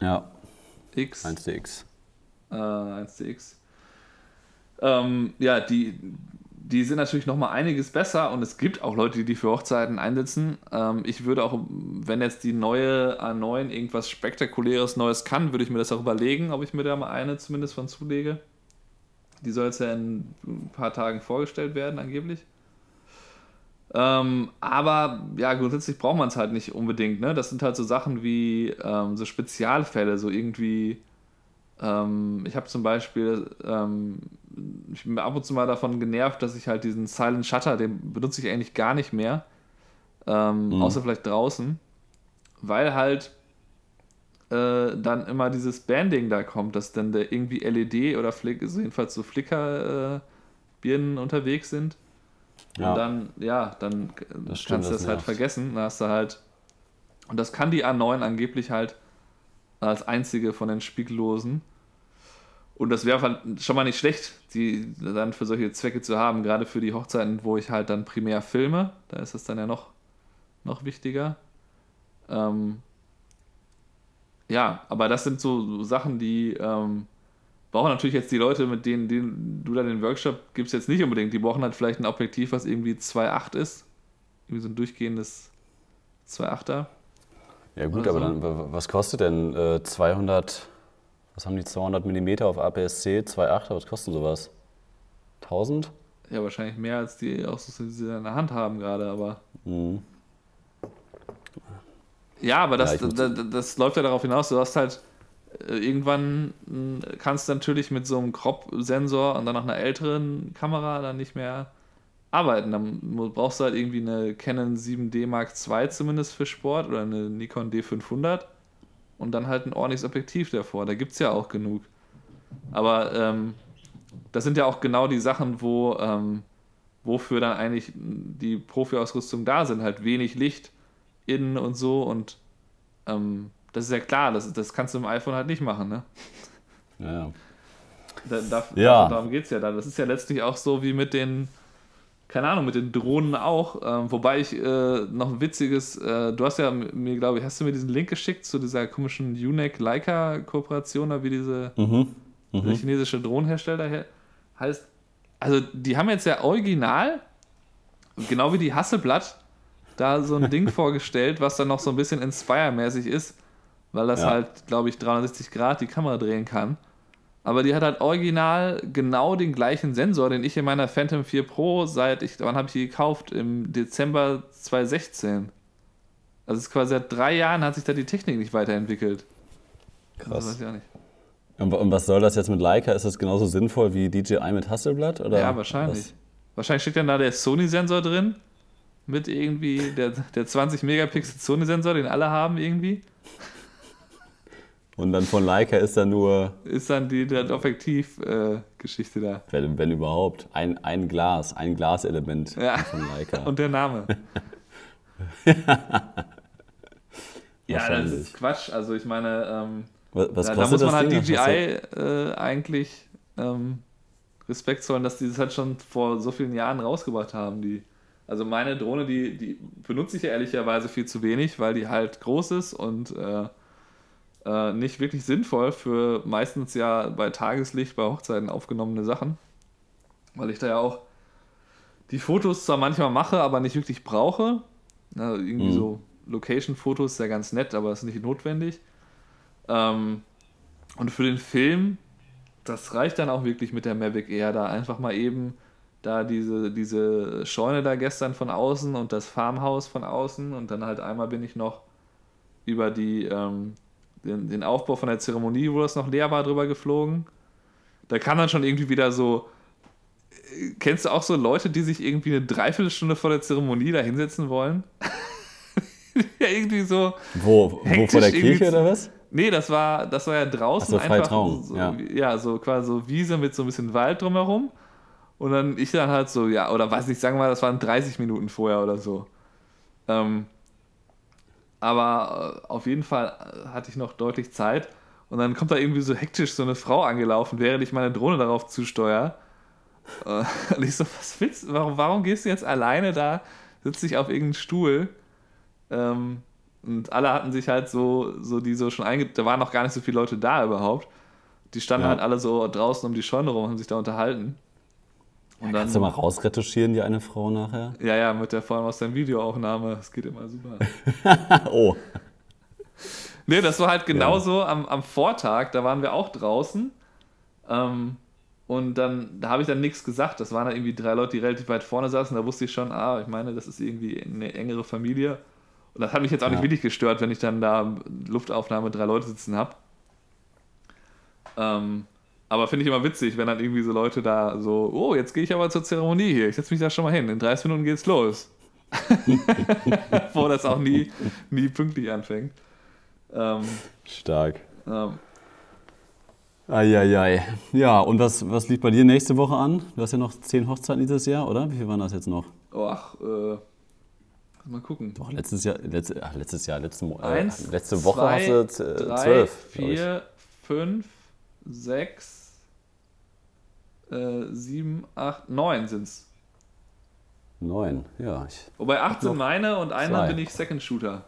Ja, X, 1DX. äh, 1DX. Ähm, ja, die, die sind natürlich nochmal einiges besser und es gibt auch Leute, die die für Hochzeiten einsetzen. Ähm, ich würde auch, wenn jetzt die neue A9 irgendwas spektakuläres Neues kann, würde ich mir das auch überlegen, ob ich mir da mal eine zumindest von zulege. Die soll jetzt ja in ein paar Tagen vorgestellt werden, angeblich. Ähm, aber ja, grundsätzlich braucht man es halt nicht unbedingt. Ne? Das sind halt so Sachen wie ähm, so Spezialfälle, so irgendwie. Ähm, ich habe zum Beispiel, ähm, ich bin ab und zu mal davon genervt, dass ich halt diesen Silent Shutter, den benutze ich eigentlich gar nicht mehr. Ähm, Mhm. Außer vielleicht draußen. Weil halt äh, dann immer dieses Banding da kommt, dass dann da irgendwie LED oder Flick, also jedenfalls so Flicker-Birnen unterwegs sind. Ja. Und dann, ja, dann Das kannst du das das halt vergessen. Dann hast du halt. Und das kann die A9 angeblich halt als einzige von den Spiegellosen. Und das wäre schon mal nicht schlecht, die dann für solche Zwecke zu haben, gerade für die Hochzeiten, wo ich halt dann primär filme. Da ist das dann ja noch noch wichtiger. Ähm, ja, aber das sind so, Sachen, die ähm, brauchen natürlich jetzt die Leute, mit denen, denen du dann den Workshop gibst, jetzt nicht unbedingt. Die brauchen halt vielleicht ein Objektiv, was irgendwie 2,8 ist. Irgendwie so ein durchgehendes 2,8er. Ja gut, aber so. dann, was kostet denn äh, 200, was haben die 200 mm auf APS-C, 2,8, was kostet sowas? 1000? Ja, wahrscheinlich mehr als die auch so, die sie in der Hand haben gerade, aber. Mhm. Ja, aber das, Ja, muss- das, das läuft ja darauf hinaus, du hast halt äh, irgendwann kannst du natürlich mit so einem Crop-Sensor und dann noch einer älteren Kamera dann nicht mehr arbeiten. Dann brauchst du halt irgendwie eine Canon 7D Mark II zumindest für Sport oder eine Nikon D500 und dann halt ein ordentliches Objektiv davor. Da gibt es ja auch genug. Aber ähm, das sind ja auch genau die Sachen, wo ähm, wofür dann eigentlich die Profi-Ausrüstung da sind. Halt wenig Licht innen und so und ähm, das ist ja klar, das, das kannst du im iPhone halt nicht machen, ne? Ja. Da, da, Ja. Darum geht es ja da. Das ist ja letztlich auch so wie mit den, keine Ahnung, mit den Drohnen auch. Ähm, wobei ich äh, noch ein witziges, äh, du hast ja mir, glaube ich, hast du mir diesen Link geschickt zu dieser komischen UNEC-Leica-Kooperation, da wie diese Mhm. der chinesische Drohnenhersteller her heißt. Also, die haben jetzt ja original, genau wie die Hasselblatt, da so ein Ding vorgestellt, was dann noch so ein bisschen Inspire-mäßig ist, weil das Ja. halt, glaube ich, 360 Grad die Kamera drehen kann. Aber die hat halt original genau den gleichen Sensor, den ich in meiner Phantom 4 Pro seit, ich, wann habe ich die gekauft? Im Dezember 2016. Also es ist quasi seit drei Jahren hat sich da die Technik nicht weiterentwickelt. Das Krass. weiß ich auch nicht. Und, und was soll das jetzt mit Leica? Ist das genauso sinnvoll wie DJI mit Hasselblatt? Oder Ja, wahrscheinlich. was? Wahrscheinlich steckt dann da der Sony-Sensor drin. Mit irgendwie der, der 20 Megapixel Sony-Sensor, den alle haben irgendwie. Und dann von Leica ist dann nur, Ist dann die, die Objektiv-Geschichte da. wenn, wenn überhaupt, ein, ein Glas, ein Glaselement Ja. von Leica. Und der Name. ja, das ist Quatsch. Also ich meine, ähm, was was da, da muss man halt Ding? DJI äh, eigentlich ähm, Respekt zollen, dass die das halt schon vor so vielen Jahren rausgebracht haben. Die, also meine Drohne, die, die benutze ich ja ehrlicherweise viel zu wenig, weil die halt groß ist und äh, äh, nicht wirklich sinnvoll für meistens ja bei Tageslicht, bei Hochzeiten aufgenommene Sachen. Weil ich da ja auch die Fotos zwar manchmal mache, aber nicht wirklich brauche. Na, irgendwie Mhm. so Location-Fotos ist ja ganz nett, aber ist nicht notwendig. Ähm, und für den Film, das reicht dann auch wirklich mit der Mavic Air, da einfach mal eben da diese, diese Scheune da gestern von außen und das Farmhaus von außen und dann halt einmal bin ich noch über die, ähm, den, den Aufbau von der Zeremonie, wo das noch leer war, drüber geflogen. Da kam dann schon irgendwie wieder so, äh, kennst du auch so Leute, die sich irgendwie eine Dreiviertelstunde vor der Zeremonie da hinsetzen wollen? ja, irgendwie so, Wo, wo vor der Kirche oder was? Nee, das war, das war ja draußen so, einfach Trauung, so, ja. ja. so quasi so Wiese mit so ein bisschen Wald drumherum. Und dann ich dann halt so, ja, oder weiß nicht, sagen wir mal, das waren 30 Minuten vorher oder so. Ähm, aber äh, auf jeden Fall äh, hatte ich noch deutlich Zeit. Und dann kommt da irgendwie so hektisch so eine Frau angelaufen, während ich meine Drohne darauf zusteuere. Äh, Und ich so, was willst du? Warum, warum gehst du jetzt alleine da, sitzt dich auf irgendeinen Stuhl? Ähm, und alle hatten sich halt so, so die so schon einge... Da waren noch gar nicht so viele Leute da überhaupt. Die standen Ja. halt alle so draußen um die Scheune rum und haben sich da unterhalten. Und dann, Kannst du mal rausretuschieren, die eine Frau nachher? ja, ja, mit der allem aus der Videoaufnahme. Das geht immer super. oh, Nee, das war halt genauso am, am Vortag, da waren wir auch draußen. Ähm, und dann, da habe ich dann nichts gesagt. Das waren dann irgendwie drei Leute, die relativ weit vorne saßen. Da wusste ich schon, ah, ich meine, das ist irgendwie eine engere Familie. Und das hat mich jetzt auch nicht Ja. wirklich gestört, wenn ich dann da Luftaufnahme drei Leute sitzen habe. Ähm, aber finde ich immer witzig, wenn dann irgendwie so Leute da so, oh, jetzt gehe ich aber zur Zeremonie hier. Ich setze mich da schon mal hin. In 30 Minuten geht's los. Wo das auch nie, nie pünktlich anfängt. Ähm, stark. ähm, Eieiei. Ja, und was, was liegt bei dir nächste Woche an? Du hast ja noch zehn Hochzeiten dieses Jahr, oder? Wie viel waren das jetzt noch? oh, ach, äh, mal gucken. Doch, letztes Jahr, letzte, ach, letztes Jahr, letzte, Mo- äh, Eins, letzte Woche zwei, hast du äh, drei, zwölf. vier, fünf, sechs, äh, sieben, acht, neun sind's. Neun, ja. Ich, Wobei acht sind meine und einer zwei. bin ich Second Shooter.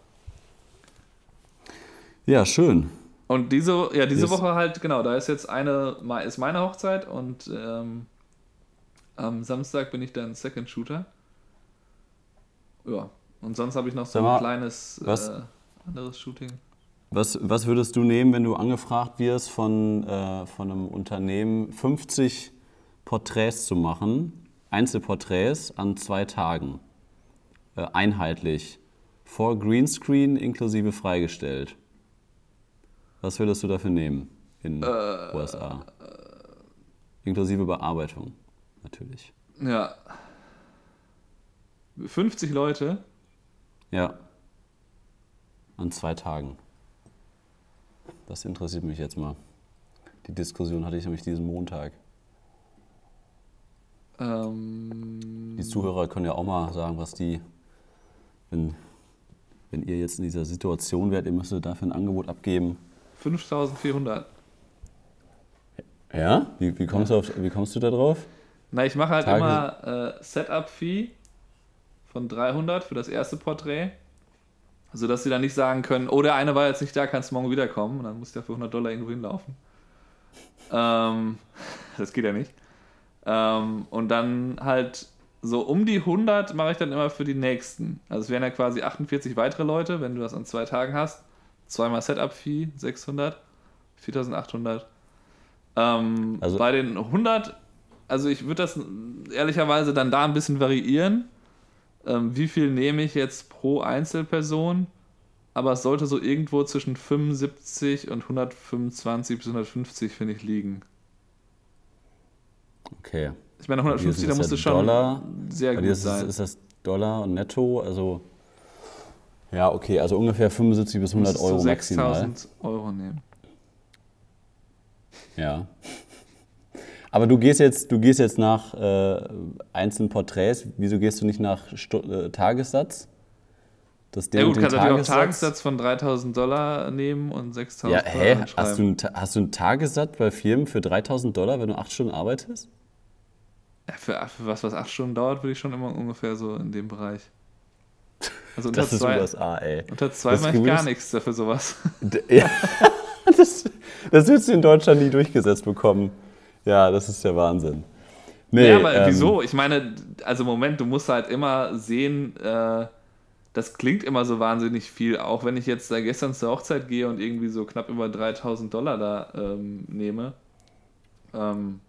ja, schön. Und diese, ja, diese Yes. Woche halt, genau, da ist jetzt eine, ist meine Hochzeit und ähm, am Samstag bin ich dann Second Shooter. Ja, und sonst habe ich noch so Sag mal, ein kleines äh, anderes Shooting. Was, was würdest du nehmen, wenn du angefragt wirst von, äh, von einem Unternehmen, 50 Porträts zu machen, Einzelporträts an zwei Tagen, äh, einheitlich, vor Greenscreen inklusive freigestellt? Was würdest du dafür nehmen in USA? Inklusive Bearbeitung, natürlich. Ja. 50 Leute. Ja. An zwei Tagen. Das interessiert mich jetzt mal. Die Diskussion hatte ich nämlich diesen Montag. Ähm, Die Zuhörer können ja auch mal sagen, was die, wenn, wenn ihr jetzt in dieser Situation wärt, ihr müsstet dafür ein Angebot abgeben. 5400. Ja? Wie, wie, kommst, du auf, wie kommst du da drauf? Na, ich mache halt Tage- immer äh, Setup-Fee von 300 für das erste Porträt. Sodass sie dann nicht sagen können, oh, der eine war jetzt nicht da, kannst du morgen wiederkommen. Und dann muss der für 100 Dollar irgendwo hinlaufen. Ähm, das geht ja nicht. Ähm, und dann halt so um die 100 mache ich dann immer für die nächsten. Also es wären ja quasi 48 weitere Leute, wenn du das an zwei Tagen hast. Zweimal Setup-Fee, 600, 4800. Ähm, Also- bei den 100, also ich würde das ehrlicherweise dann da ein bisschen variieren. Ähm, wie viel nehme ich jetzt pro Einzelperson? Aber es sollte so irgendwo zwischen 75 und 125 bis 150, finde ich, liegen. Okay. Ich meine, Bei dir 150, sind da es musst ja du schon Dollar. sehr gut ist, sein. ist das Dollar und netto, also ja, okay, also ungefähr 75 bis 100 Musstest du Euro maximal. 6000 Euro nehmen. Ja. Aber du gehst jetzt, du gehst jetzt nach äh, einzelnen Porträts. Wieso gehst du nicht nach Stu äh, Tagessatz? Das Ja gut, den kannst natürlich auch einen Tagessatz von 3000 Dollar nehmen und 6000 Ja, Dollar hä? Hast du, einen, hast du einen Tagessatz bei Firmen für 3000 Dollar, wenn du acht Stunden arbeitest? Ja, für, für was, was 8 Stunden dauert, würde ich schon immer ungefähr so in dem Bereich. Also unter Das ist zwei, USA, ey. unter zwei mache ich gar ist- nichts dafür sowas. Ja, das, das wirst du in Deutschland nie durchgesetzt bekommen. Ja, das ist der Wahnsinn. Nee, ja, aber ähm, wieso? Ich meine, also Moment, du musst halt immer sehen, äh, das klingt immer so wahnsinnig viel, auch wenn ich jetzt da gestern zur Hochzeit gehe und irgendwie so knapp über 3000 Dollar da ähm, nehme. Ähm,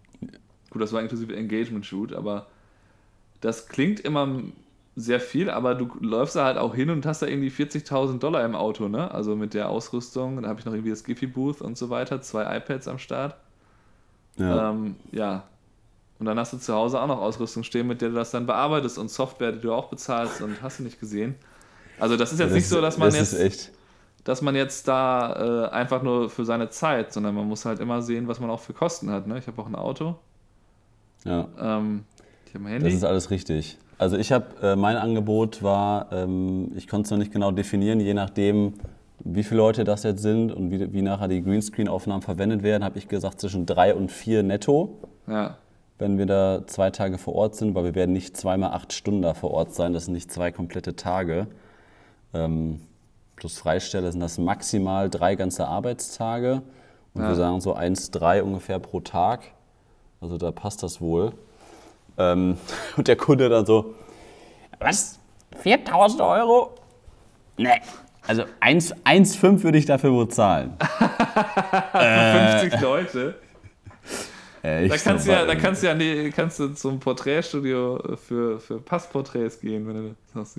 gut, das war inklusive Engagement Shoot, aber das klingt immer sehr viel, aber du läufst da halt auch hin und hast da irgendwie 40.000 Dollar im Auto, ne? Also mit der Ausrüstung, dann habe ich noch irgendwie das Giphy Booth und so weiter, zwei iPads am Start. Ja. Ähm, ja. Und dann hast du zu Hause auch noch Ausrüstung stehen, mit der du das dann bearbeitest und Software, die du auch bezahlst und hast du nicht gesehen. Also das ist jetzt das nicht so, dass man das jetzt, dass man jetzt da äh, einfach nur für seine Zeit, sondern man muss halt immer sehen, was man auch für Kosten hat. Ne? Ich habe auch ein Auto, Ja. ähm, ich habe ein Das Handy. ist alles richtig. Also ich habe, äh, mein Angebot war, ähm, ich konnte es noch nicht genau definieren, je nachdem, wie viele Leute das jetzt sind und wie, wie nachher die Greenscreen-Aufnahmen verwendet werden, habe ich gesagt zwischen drei und vier netto, Ja. wenn wir da zwei Tage vor Ort sind, weil wir werden nicht zweimal acht Stunden da vor Ort sein, das sind nicht zwei komplette Tage. Ähm, plus Freistelle sind das maximal drei ganze Arbeitstage und Ja. wir sagen so eins, drei ungefähr pro Tag. Also da passt das wohl. Ähm, und der Kunde dann so, was? 4000 Euro? Nee. Also 1 1,5 würde ich dafür wohl zahlen. 50 Leute. Äh, Da kannst, ja, da kannst du ja nee, kannst du zum Porträtstudio für, für Passporträts gehen, wenn du das hast.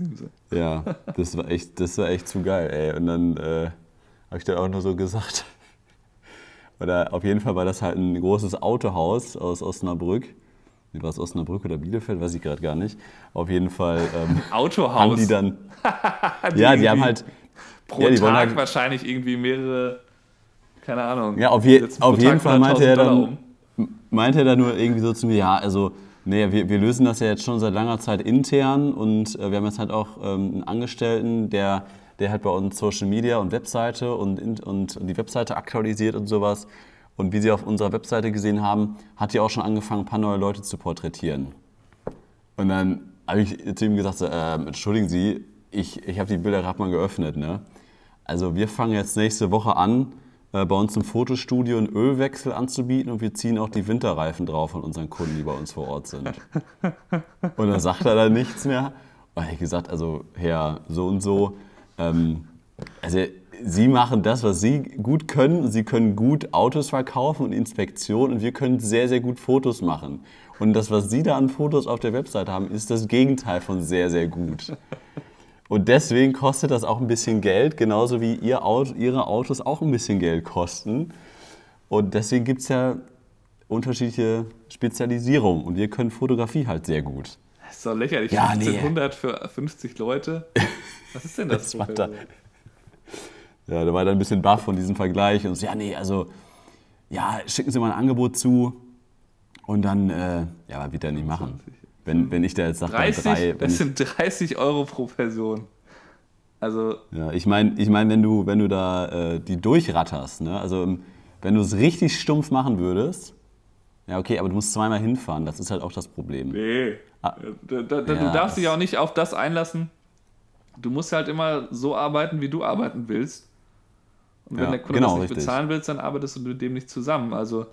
Ja, das war echt, das war echt zu geil, ey. Und dann äh, habe ich dann auch nur so gesagt. Oder auf jeden Fall war das halt ein großes Autohaus aus Osnabrück. War es Osnabrück oder Bielefeld? Weiß ich gerade gar nicht. Auf jeden Fall ähm, Autohaus. haben die dann. ja, die haben halt. Pro ja, Tag halt- wahrscheinlich irgendwie mehrere, keine Ahnung. Ja, auf je- auf jeden Tag Fall meinte 100.000 er dann- um. meinte er dann nur irgendwie so zu mir, ja, also, nee, wir, wir lösen das ja jetzt schon seit langer Zeit intern und äh, wir haben jetzt halt auch ähm, einen Angestellten, der, der halt bei uns Social Media und Webseite und, in- und die Webseite aktualisiert und sowas. Und wie Sie auf unserer Webseite gesehen haben, hat die auch schon angefangen, ein paar neue Leute zu porträtieren. Und dann habe ich zu ihm gesagt, so, äh, entschuldigen Sie, ich, ich habe die Bilder gerade mal geöffnet. Ne? Also wir fangen jetzt nächste Woche an, äh, bei uns im Fotostudio einen Ölwechsel anzubieten und wir ziehen auch die Winterreifen drauf von unseren Kunden, die bei uns vor Ort sind. und dann sagt er dann nichts mehr. Und ich gesagt, also Herr so und so, ähm, also Sie machen das, was Sie gut können. Sie können gut Autos verkaufen und Inspektionen und wir können sehr, sehr gut Fotos machen. Und das, was Sie da an Fotos auf der Website haben, ist das Gegenteil von sehr, sehr gut. Und deswegen kostet das auch ein bisschen Geld, genauso wie ihr Auto, Ihre Autos auch ein bisschen Geld kosten. Und deswegen gibt es ja unterschiedliche Spezialisierungen. Und wir können Fotografie halt sehr gut. Das ist doch lächerlich. Ja, 1500 nee. für 50 Leute. Was ist denn das? Das da, ja, da war dann ein bisschen baff von diesem Vergleich und so, ja, nee, also, ja, schicken Sie mal ein Angebot zu und dann, äh, ja, wird er nicht machen. Wenn, wenn ich da jetzt sage, 30, drei. das sind 30 Euro pro Person. Also, Ja, ich meine, ich mein, wenn, du, wenn du da äh, die durchratterst, ne? also ähm, wenn du es richtig stumpf machen würdest, ja okay, aber du musst zweimal hinfahren, das ist halt auch das Problem. nee. Ah. Da, da, da, Ja, du darfst dich auch nicht auf das einlassen. Du musst halt immer so arbeiten, wie du arbeiten willst. Und wenn Ja, der Kunde genau, das nicht richtig. bezahlen willst, dann arbeitest du mit dem nicht zusammen. Also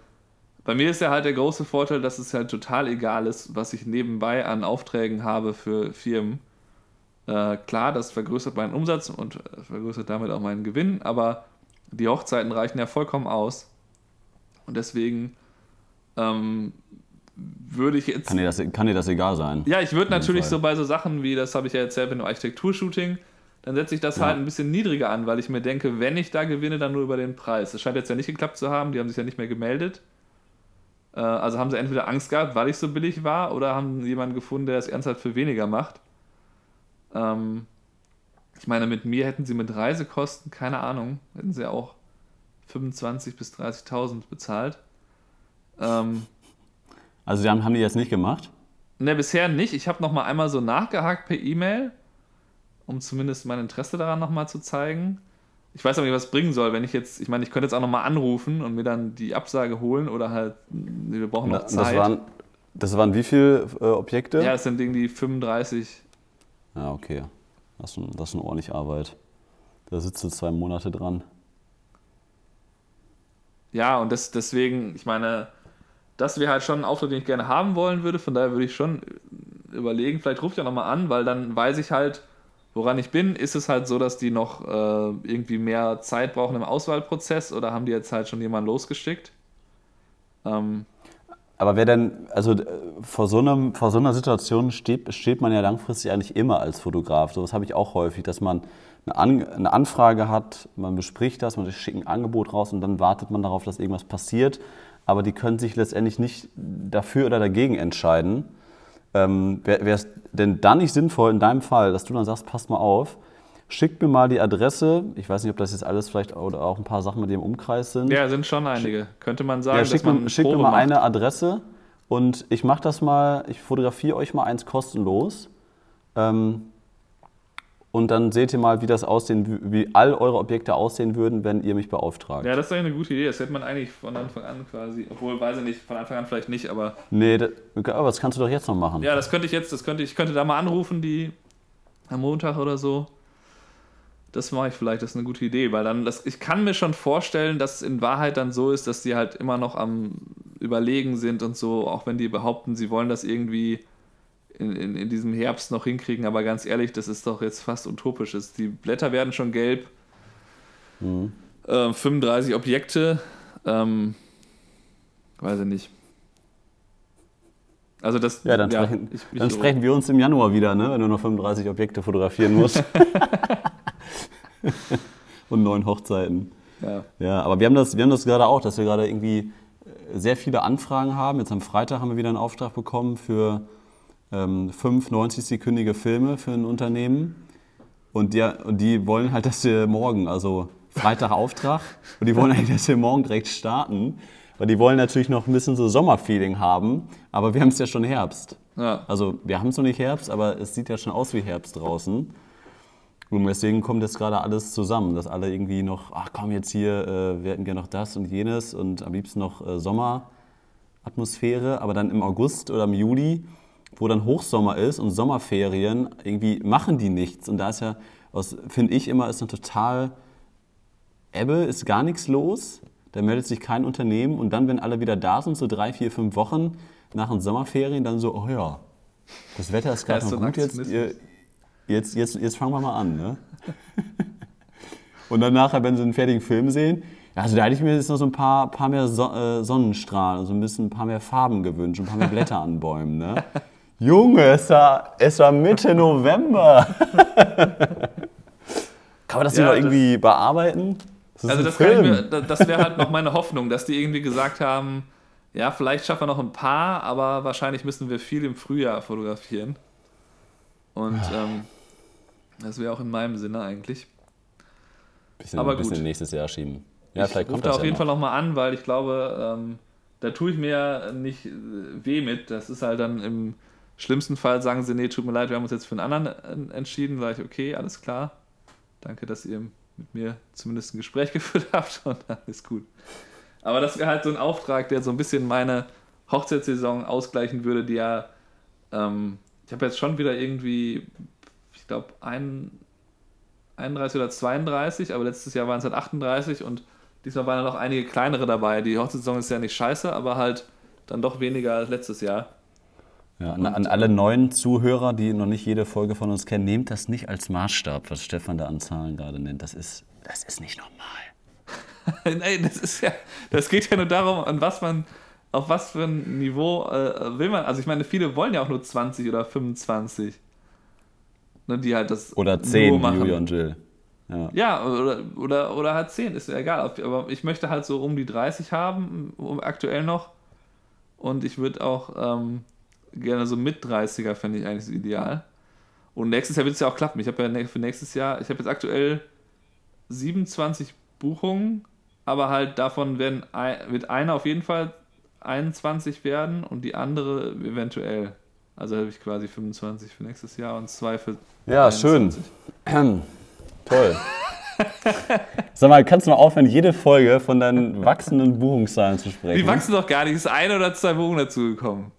bei mir ist ja halt der große Vorteil, dass es halt total egal ist, was ich nebenbei an Aufträgen habe für Firmen. Äh, klar, das vergrößert meinen Umsatz und äh, vergrößert damit auch meinen Gewinn, aber die Hochzeiten reichen ja vollkommen aus. Und deswegen ähm, würde ich jetzt. Kann dir, das, kann dir das egal sein? Ja, ich würde natürlich so bei so Sachen wie, das habe ich ja erzählt, mit dem Architekturshooting, dann setze ich das Ja. halt ein bisschen niedriger an, weil ich mir denke, wenn ich da gewinne, dann nur über den Preis. Das scheint jetzt ja nicht geklappt zu haben, die haben sich ja nicht mehr gemeldet. Äh, Also haben sie entweder Angst gehabt, weil ich so billig war, oder haben jemanden gefunden, der das ernsthaft für weniger macht. Ähm, Ich meine, mit mir hätten sie mit Reisekosten, keine Ahnung, hätten sie auch 25.000 bis 30.000 bezahlt. Ähm, Also haben, haben die jetzt nicht gemacht? Ne, bisher nicht. Ich habe noch mal einmal so nachgehakt per E-Mail, um zumindest mein Interesse daran noch mal zu zeigen. Ich weiß aber nicht, was es bringen soll, wenn ich jetzt, ich meine, ich könnte jetzt auch noch mal anrufen und mir dann die Absage holen oder halt, wir brauchen noch das, Zeit. waren, das waren wie viele äh, Objekte? ja, das sind irgendwie 35. Ja, okay. Das ist, das ist schon ordentlich Arbeit. Da sitzt du zwei Monate dran. Ja, und das, deswegen, ich meine, das wäre halt schon ein Auftrag, den ich gerne haben wollen würde. Von daher würde ich schon überlegen, vielleicht ruft ja noch mal an, weil dann weiß ich halt, woran ich bin. Ist es halt so, dass die noch äh, irgendwie mehr Zeit brauchen im Auswahlprozess oder haben die jetzt halt schon jemanden losgeschickt? Ähm, Aber wer denn, also äh, vor so, einem, vor so einer Situation steht, steht man ja langfristig eigentlich immer als Fotograf. So was habe ich auch häufig, dass man eine, An eine Anfrage hat, man bespricht das, man schickt ein Angebot raus und dann wartet man darauf, dass irgendwas passiert. Aber die können sich letztendlich nicht dafür oder dagegen entscheiden. Ähm, Wäre es denn dann nicht sinnvoll in deinem Fall, dass du dann sagst, passt mal auf, schickt mir mal die Adresse, ich weiß nicht, ob das jetzt alles vielleicht oder auch ein paar Sachen mit dem Umkreis sind. ja, sind schon einige. Könnte man sagen, Ja, dass schickt man mir, schickt mir mal macht. eine Adresse und ich mache das mal, ich fotografiere euch mal eins kostenlos. Ähm, und dann seht ihr mal, wie das aussehen, wie all eure Objekte aussehen würden, wenn ihr mich beauftragt. Ja, das ist eigentlich eine gute Idee. Das hätte man eigentlich von Anfang an quasi, obwohl, weiß ich nicht, von Anfang an vielleicht nicht, aber Nee, das, aber das kannst du doch jetzt noch machen. Ja, das könnte ich jetzt, das könnte ich, ich könnte da mal anrufen, die am Montag oder so. Das mache ich vielleicht, das ist eine gute Idee, weil dann, das, ich kann mir schon vorstellen, dass es in Wahrheit dann so ist, dass die halt immer noch am Überlegen sind und so, auch wenn die behaupten, sie wollen das irgendwie in, in, in diesem Herbst noch hinkriegen, aber ganz ehrlich, das ist doch jetzt fast utopisch. Die Blätter werden schon gelb. Mhm. Ähm, 35 Objekte, ähm, weiß ich nicht. Also das, Ja, dann, sprechen, ich- dann sprechen wir uns im Januar wieder, ne? wenn du noch 35 Objekte fotografieren musst. Und neun Hochzeiten. Ja. Ja, aber wir haben das, wir haben das gerade auch, dass wir gerade irgendwie äh, sehr viele Anfragen haben. Jetzt am Freitag haben wir wieder einen Auftrag bekommen für ähm, fünf 90-sekündige Filme für ein Unternehmen. Und die, und die wollen halt, dass wir morgen, also Freitag Auftrag, und die wollen eigentlich, dass wir morgen direkt starten. Weil die wollen natürlich noch ein bisschen so Sommerfeeling haben, aber wir haben es ja schon Herbst. Ja. Also wir haben es noch nicht Herbst, aber es sieht ja schon aus wie Herbst draußen. Und deswegen kommt jetzt gerade alles zusammen, dass alle irgendwie noch, ach komm jetzt hier, äh, wir hätten gerne noch das und jenes und am liebsten noch äh, Sommeratmosphäre. Aber dann im August oder im Juli wo dann Hochsommer ist und Sommerferien, irgendwie machen die nichts. Und da ist ja, finde ich immer, ist eine total Ebbe, ist gar nichts los. Da meldet sich kein Unternehmen. Und dann, wenn alle wieder da sind, so drei, vier, fünf Wochen nach den Sommerferien, dann so, oh ja, das Wetter ist gerade noch gut, jetzt, jetzt, jetzt, jetzt fangen wir mal an. Ne? und dann nachher, wenn sie einen fertigen Film sehen, also da hätte ich mir jetzt noch so ein paar, paar mehr so äh, Sonnenstrahlen, so ein bisschen ein paar mehr Farben gewünscht, ein paar mehr Blätter an Bäumen. Ne? Junge, es war, es war Mitte November. Kann man das ja, noch irgendwie bearbeiten? Das also das, das wäre halt noch meine Hoffnung, dass die irgendwie gesagt haben, ja, vielleicht schaffen wir noch ein paar, aber wahrscheinlich müssen wir viel im Frühjahr fotografieren. Und ähm, das wäre auch in meinem Sinne eigentlich. Bisschen, aber gut. bisschen nächstes Jahr schieben. Ja, ich vielleicht rufe da auf ja jeden noch. Fall nochmal an, weil ich glaube, ähm, da tue ich mir nicht äh, weh mit. Das ist halt dann im schlimmsten Fall sagen sie, nee, tut mir leid, wir haben uns jetzt für einen anderen entschieden. Sage ich, okay, alles klar. Danke, dass ihr mit mir zumindest ein Gespräch geführt habt und dann ist gut. Aber das wäre halt so ein Auftrag, der so ein bisschen meine Hochzeitssaison ausgleichen würde, die ja, ähm, ich habe jetzt schon wieder irgendwie, ich glaube, 31 oder 32, aber letztes Jahr waren es halt 38 und diesmal waren ja noch einige kleinere dabei. Die Hochzeitssaison ist ja nicht scheiße, aber halt dann doch weniger als letztes Jahr. Ja, an, an, alle neuen Zuhörer, die noch nicht jede Folge von uns kennen, nehmt das nicht als Maßstab, was Stefan da an Zahlen gerade nennt. Das ist, das ist nicht normal. Nein, das ist ja, das geht ja nur darum, an was man, auf was für ein Niveau äh, will man. Also ich meine, viele wollen ja auch nur 20 oder 25. Ne, die halt das oder 10, machen. Julia und Jill. Ja, ja oder, oder, oder halt 10, ist ja egal. Aber ich möchte halt so um die 30 haben, aktuell noch. Und ich würde auch ähm, gerne so mit 30er, fände ich eigentlich so ideal. Und nächstes Jahr wird es ja auch klappen. Ich habe ja für nächstes Jahr, ich habe jetzt aktuell 27 Buchungen, aber halt davon werden, wird eine auf jeden Fall 21 werden und die andere eventuell. Also habe ich quasi 25 für nächstes Jahr und zwei für. Ja, 21. schön. Toll. Sag mal, kannst du mal aufhören, jede Folge von deinen wachsenden Buchungszahlen zu sprechen? Die wachsen doch gar nicht. Es ist eine oder zwei Buchungen dazugekommen.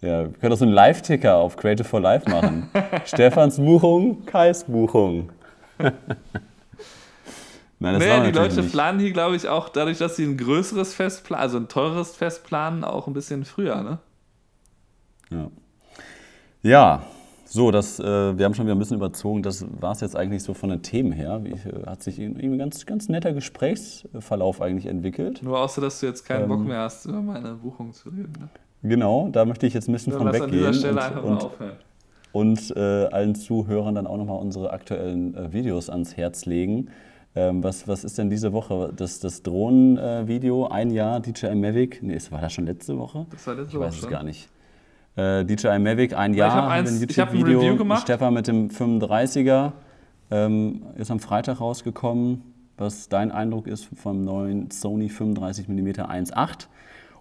Ja, wir können doch so einen Live-Ticker auf Creative for Life machen. Stefans Buchung, Kais Buchung. Nein, das naja, die Leute nicht. planen hier, glaube ich, auch dadurch, dass sie ein größeres Fest planen, also ein teures Fest planen, auch ein bisschen früher, ne? Ja. Ja, so, das, äh, wir haben schon wieder ein bisschen überzogen. Das war es jetzt eigentlich so von den Themen her. Wie, äh, hat sich irgendwie ein ganz, ganz netter Gesprächsverlauf eigentlich entwickelt. Nur außer, dass du jetzt keinen ähm, Bock mehr hast, über meine Buchung zu reden. Ne? Genau, da möchte ich jetzt ein bisschen von weggehen. An dieser Stelle und, einfach und, mal aufhören. Und äh, allen Zuhörern dann auch nochmal unsere aktuellen äh, Videos ans Herz legen. Ähm, was, was ist denn diese Woche? Das, das Drohnen-Video, äh, ein Jahr DJI Mavic. Nee, war das schon letzte Woche? Das war letzte ich Woche. Ich weiß es gar nicht. Äh, DJI Mavic, ein Jahr, ich habe ein YouTube-Video gemacht. Stefan mit dem 35er ähm, ist am Freitag rausgekommen. Was dein Eindruck ist vom neuen Sony 35mm 1.8?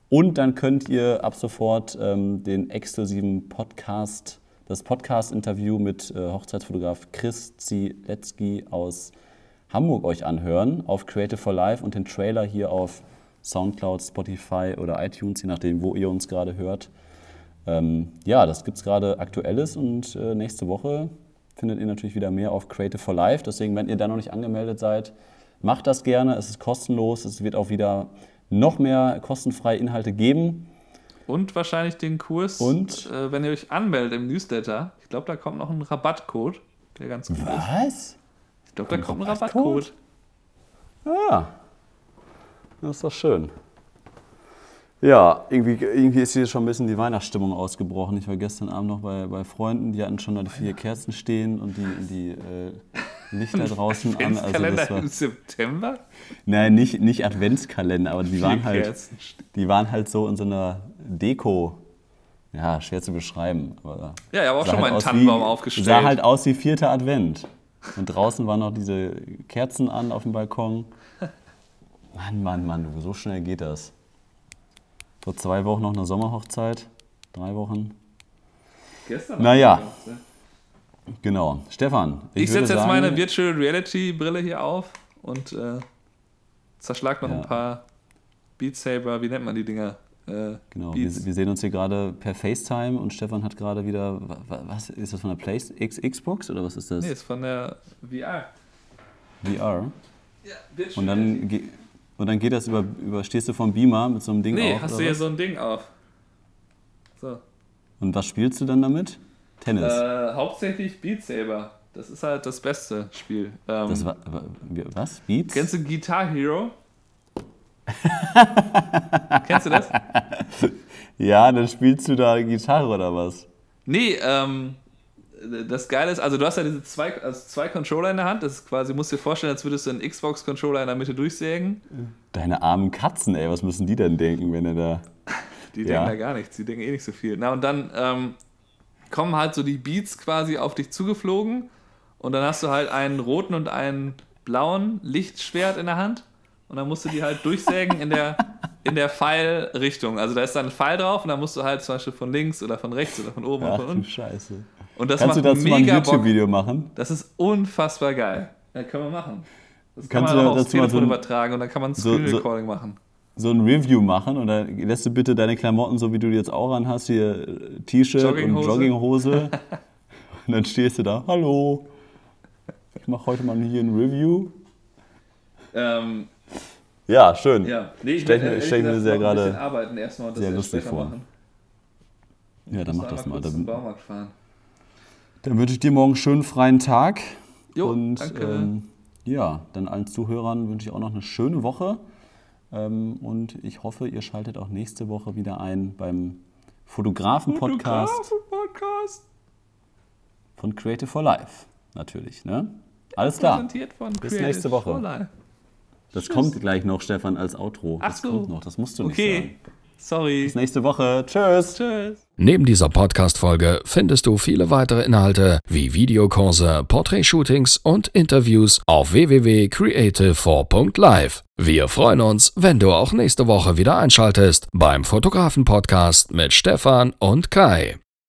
Und dann könnt ihr ab sofort ähm, den exklusiven Podcast, das Podcast-Interview mit äh, Hochzeitsfotograf Chris Zielecki aus Hamburg euch anhören auf Creative for Life und den Trailer hier auf Soundcloud, Spotify oder iTunes, je nachdem, wo ihr uns gerade hört. Ähm, ja, das gibt es gerade aktuelles und äh, nächste Woche findet ihr natürlich wieder mehr auf Creative for Life. Deswegen, wenn ihr da noch nicht angemeldet seid, macht das gerne. Es ist kostenlos. Es wird auch wieder noch mehr kostenfreie Inhalte geben. Und wahrscheinlich den Kurs, und? Äh, wenn ihr euch anmeldet im Newsletter. Ich glaube, da kommt noch ein Rabattcode, der ganz gut Was? ist. Ich glaube, da kommt ein Rabattcode. Ah, das ist doch schön. Ja, irgendwie, irgendwie ist hier schon ein bisschen die Weihnachtsstimmung ausgebrochen. Ich war gestern Abend noch bei, bei Freunden, die hatten schon da die vier Kerzen stehen und die, die äh, Lichter draußen an. Also das war, im September? Nein, nicht, nicht Adventskalender, aber die waren, halt, die waren halt so in so einer Deko. Ja, schwer zu beschreiben. Aber ja, ich habe auch schon halt mal einen Tannenbaum wie, aufgestellt. Sah halt aus wie vierter Advent. Und draußen waren noch diese Kerzen an auf dem Balkon. Mann, Mann, Mann, so schnell geht das. Vor zwei Wochen noch eine Sommerhochzeit. Drei Wochen. Gestern? Naja. Genau. Stefan. Ich, ich setze jetzt sagen, meine Virtual Reality Brille hier auf und äh, zerschlag noch ja. ein paar Beat Saber, wie nennt man die Dinger? äh, Genau, wir, wir sehen uns hier gerade per FaceTime und Stefan hat gerade wieder, wa- wa- was ist das von der Play X, Xbox oder was ist das? Nee, ist von der VR. VR. Ja, Virtual Und dann, und dann geht das über, über, stehst du vom Beamer mit so einem Ding Nee, auf? hast oder du hier was? so ein Ding auf. So. Und was spielst du dann damit? Tennis. Äh, hauptsächlich Beat Saber. Das ist halt das beste Spiel. Ähm, das war, was? Beats? Kennst du Guitar Hero? Kennst du das? ja, dann spielst du da Gitarre oder was? Nee, ähm, das Geile ist, also du hast ja diese zwei, also zwei Controller in der Hand. Das ist quasi, musst dir vorstellen, als würdest du einen Xbox-Controller in der Mitte durchsägen. Deine armen Katzen, ey, was müssen die denn denken, wenn er da. Die Ja. denken da gar nichts, die denken eh nicht so viel. Na und dann ähm, kommen halt so die Beats quasi auf dich zugeflogen und dann hast du halt einen roten und einen blauen Lichtschwert in der Hand und dann musst du die halt durchsägen in der, in der Pfeilrichtung. Also da ist dann ein Pfeil drauf und dann musst du halt zum Beispiel von links oder von rechts oder von oben oder Ach von du unten. Scheiße. Und das Kannst du macht dazu mal ein mega. YouTube-Video machen? Das ist unfassbar geil. Ja, können wir machen. Das Kannst kann du man auch aufs Telefon so übertragen und dann kann man ein so- Screen so- Recording machen. So ein Review machen und dann lässt du bitte deine Klamotten, so wie du die jetzt auch an hast, hier äh, T-Shirt und Jogginghose. Und dann stehst du da, hallo, ich mache heute mal hier ein Review. Ähm, Ja, schön. ja, nee, ich Stell mir- stell mir sehr gerade arbeiten erstmal und das sehr lustig vor. machen. Ja, dann mach das mal. Dann, Baumarkt fahren. dann wünsche ich dir morgen einen schönen freien Tag. Jo, und danke. Ähm, ja, dann allen Zuhörern wünsche ich auch noch eine schöne Woche. Ähm, und ich hoffe, ihr schaltet auch nächste Woche wieder ein beim Fotografen-Podcast Fotografen-Podcast. von Creative for Life. Natürlich, ne? Alles klar. Präsentiert von Bis Creative nächste Woche. for Life. Das kommt gleich noch, Stefan, als Outro. Ach das so. kommt noch, das musst du nicht Okay, sagen. sorry. Bis nächste Woche. Tschüss. Tschüss. Neben dieser Podcast-Folge findest du viele weitere Inhalte wie Videokurse, Porträtshootings und Interviews auf www.creative4.live. Wir freuen uns, wenn du auch nächste Woche wieder einschaltest beim Fotografen-Podcast mit Stefan und Kai.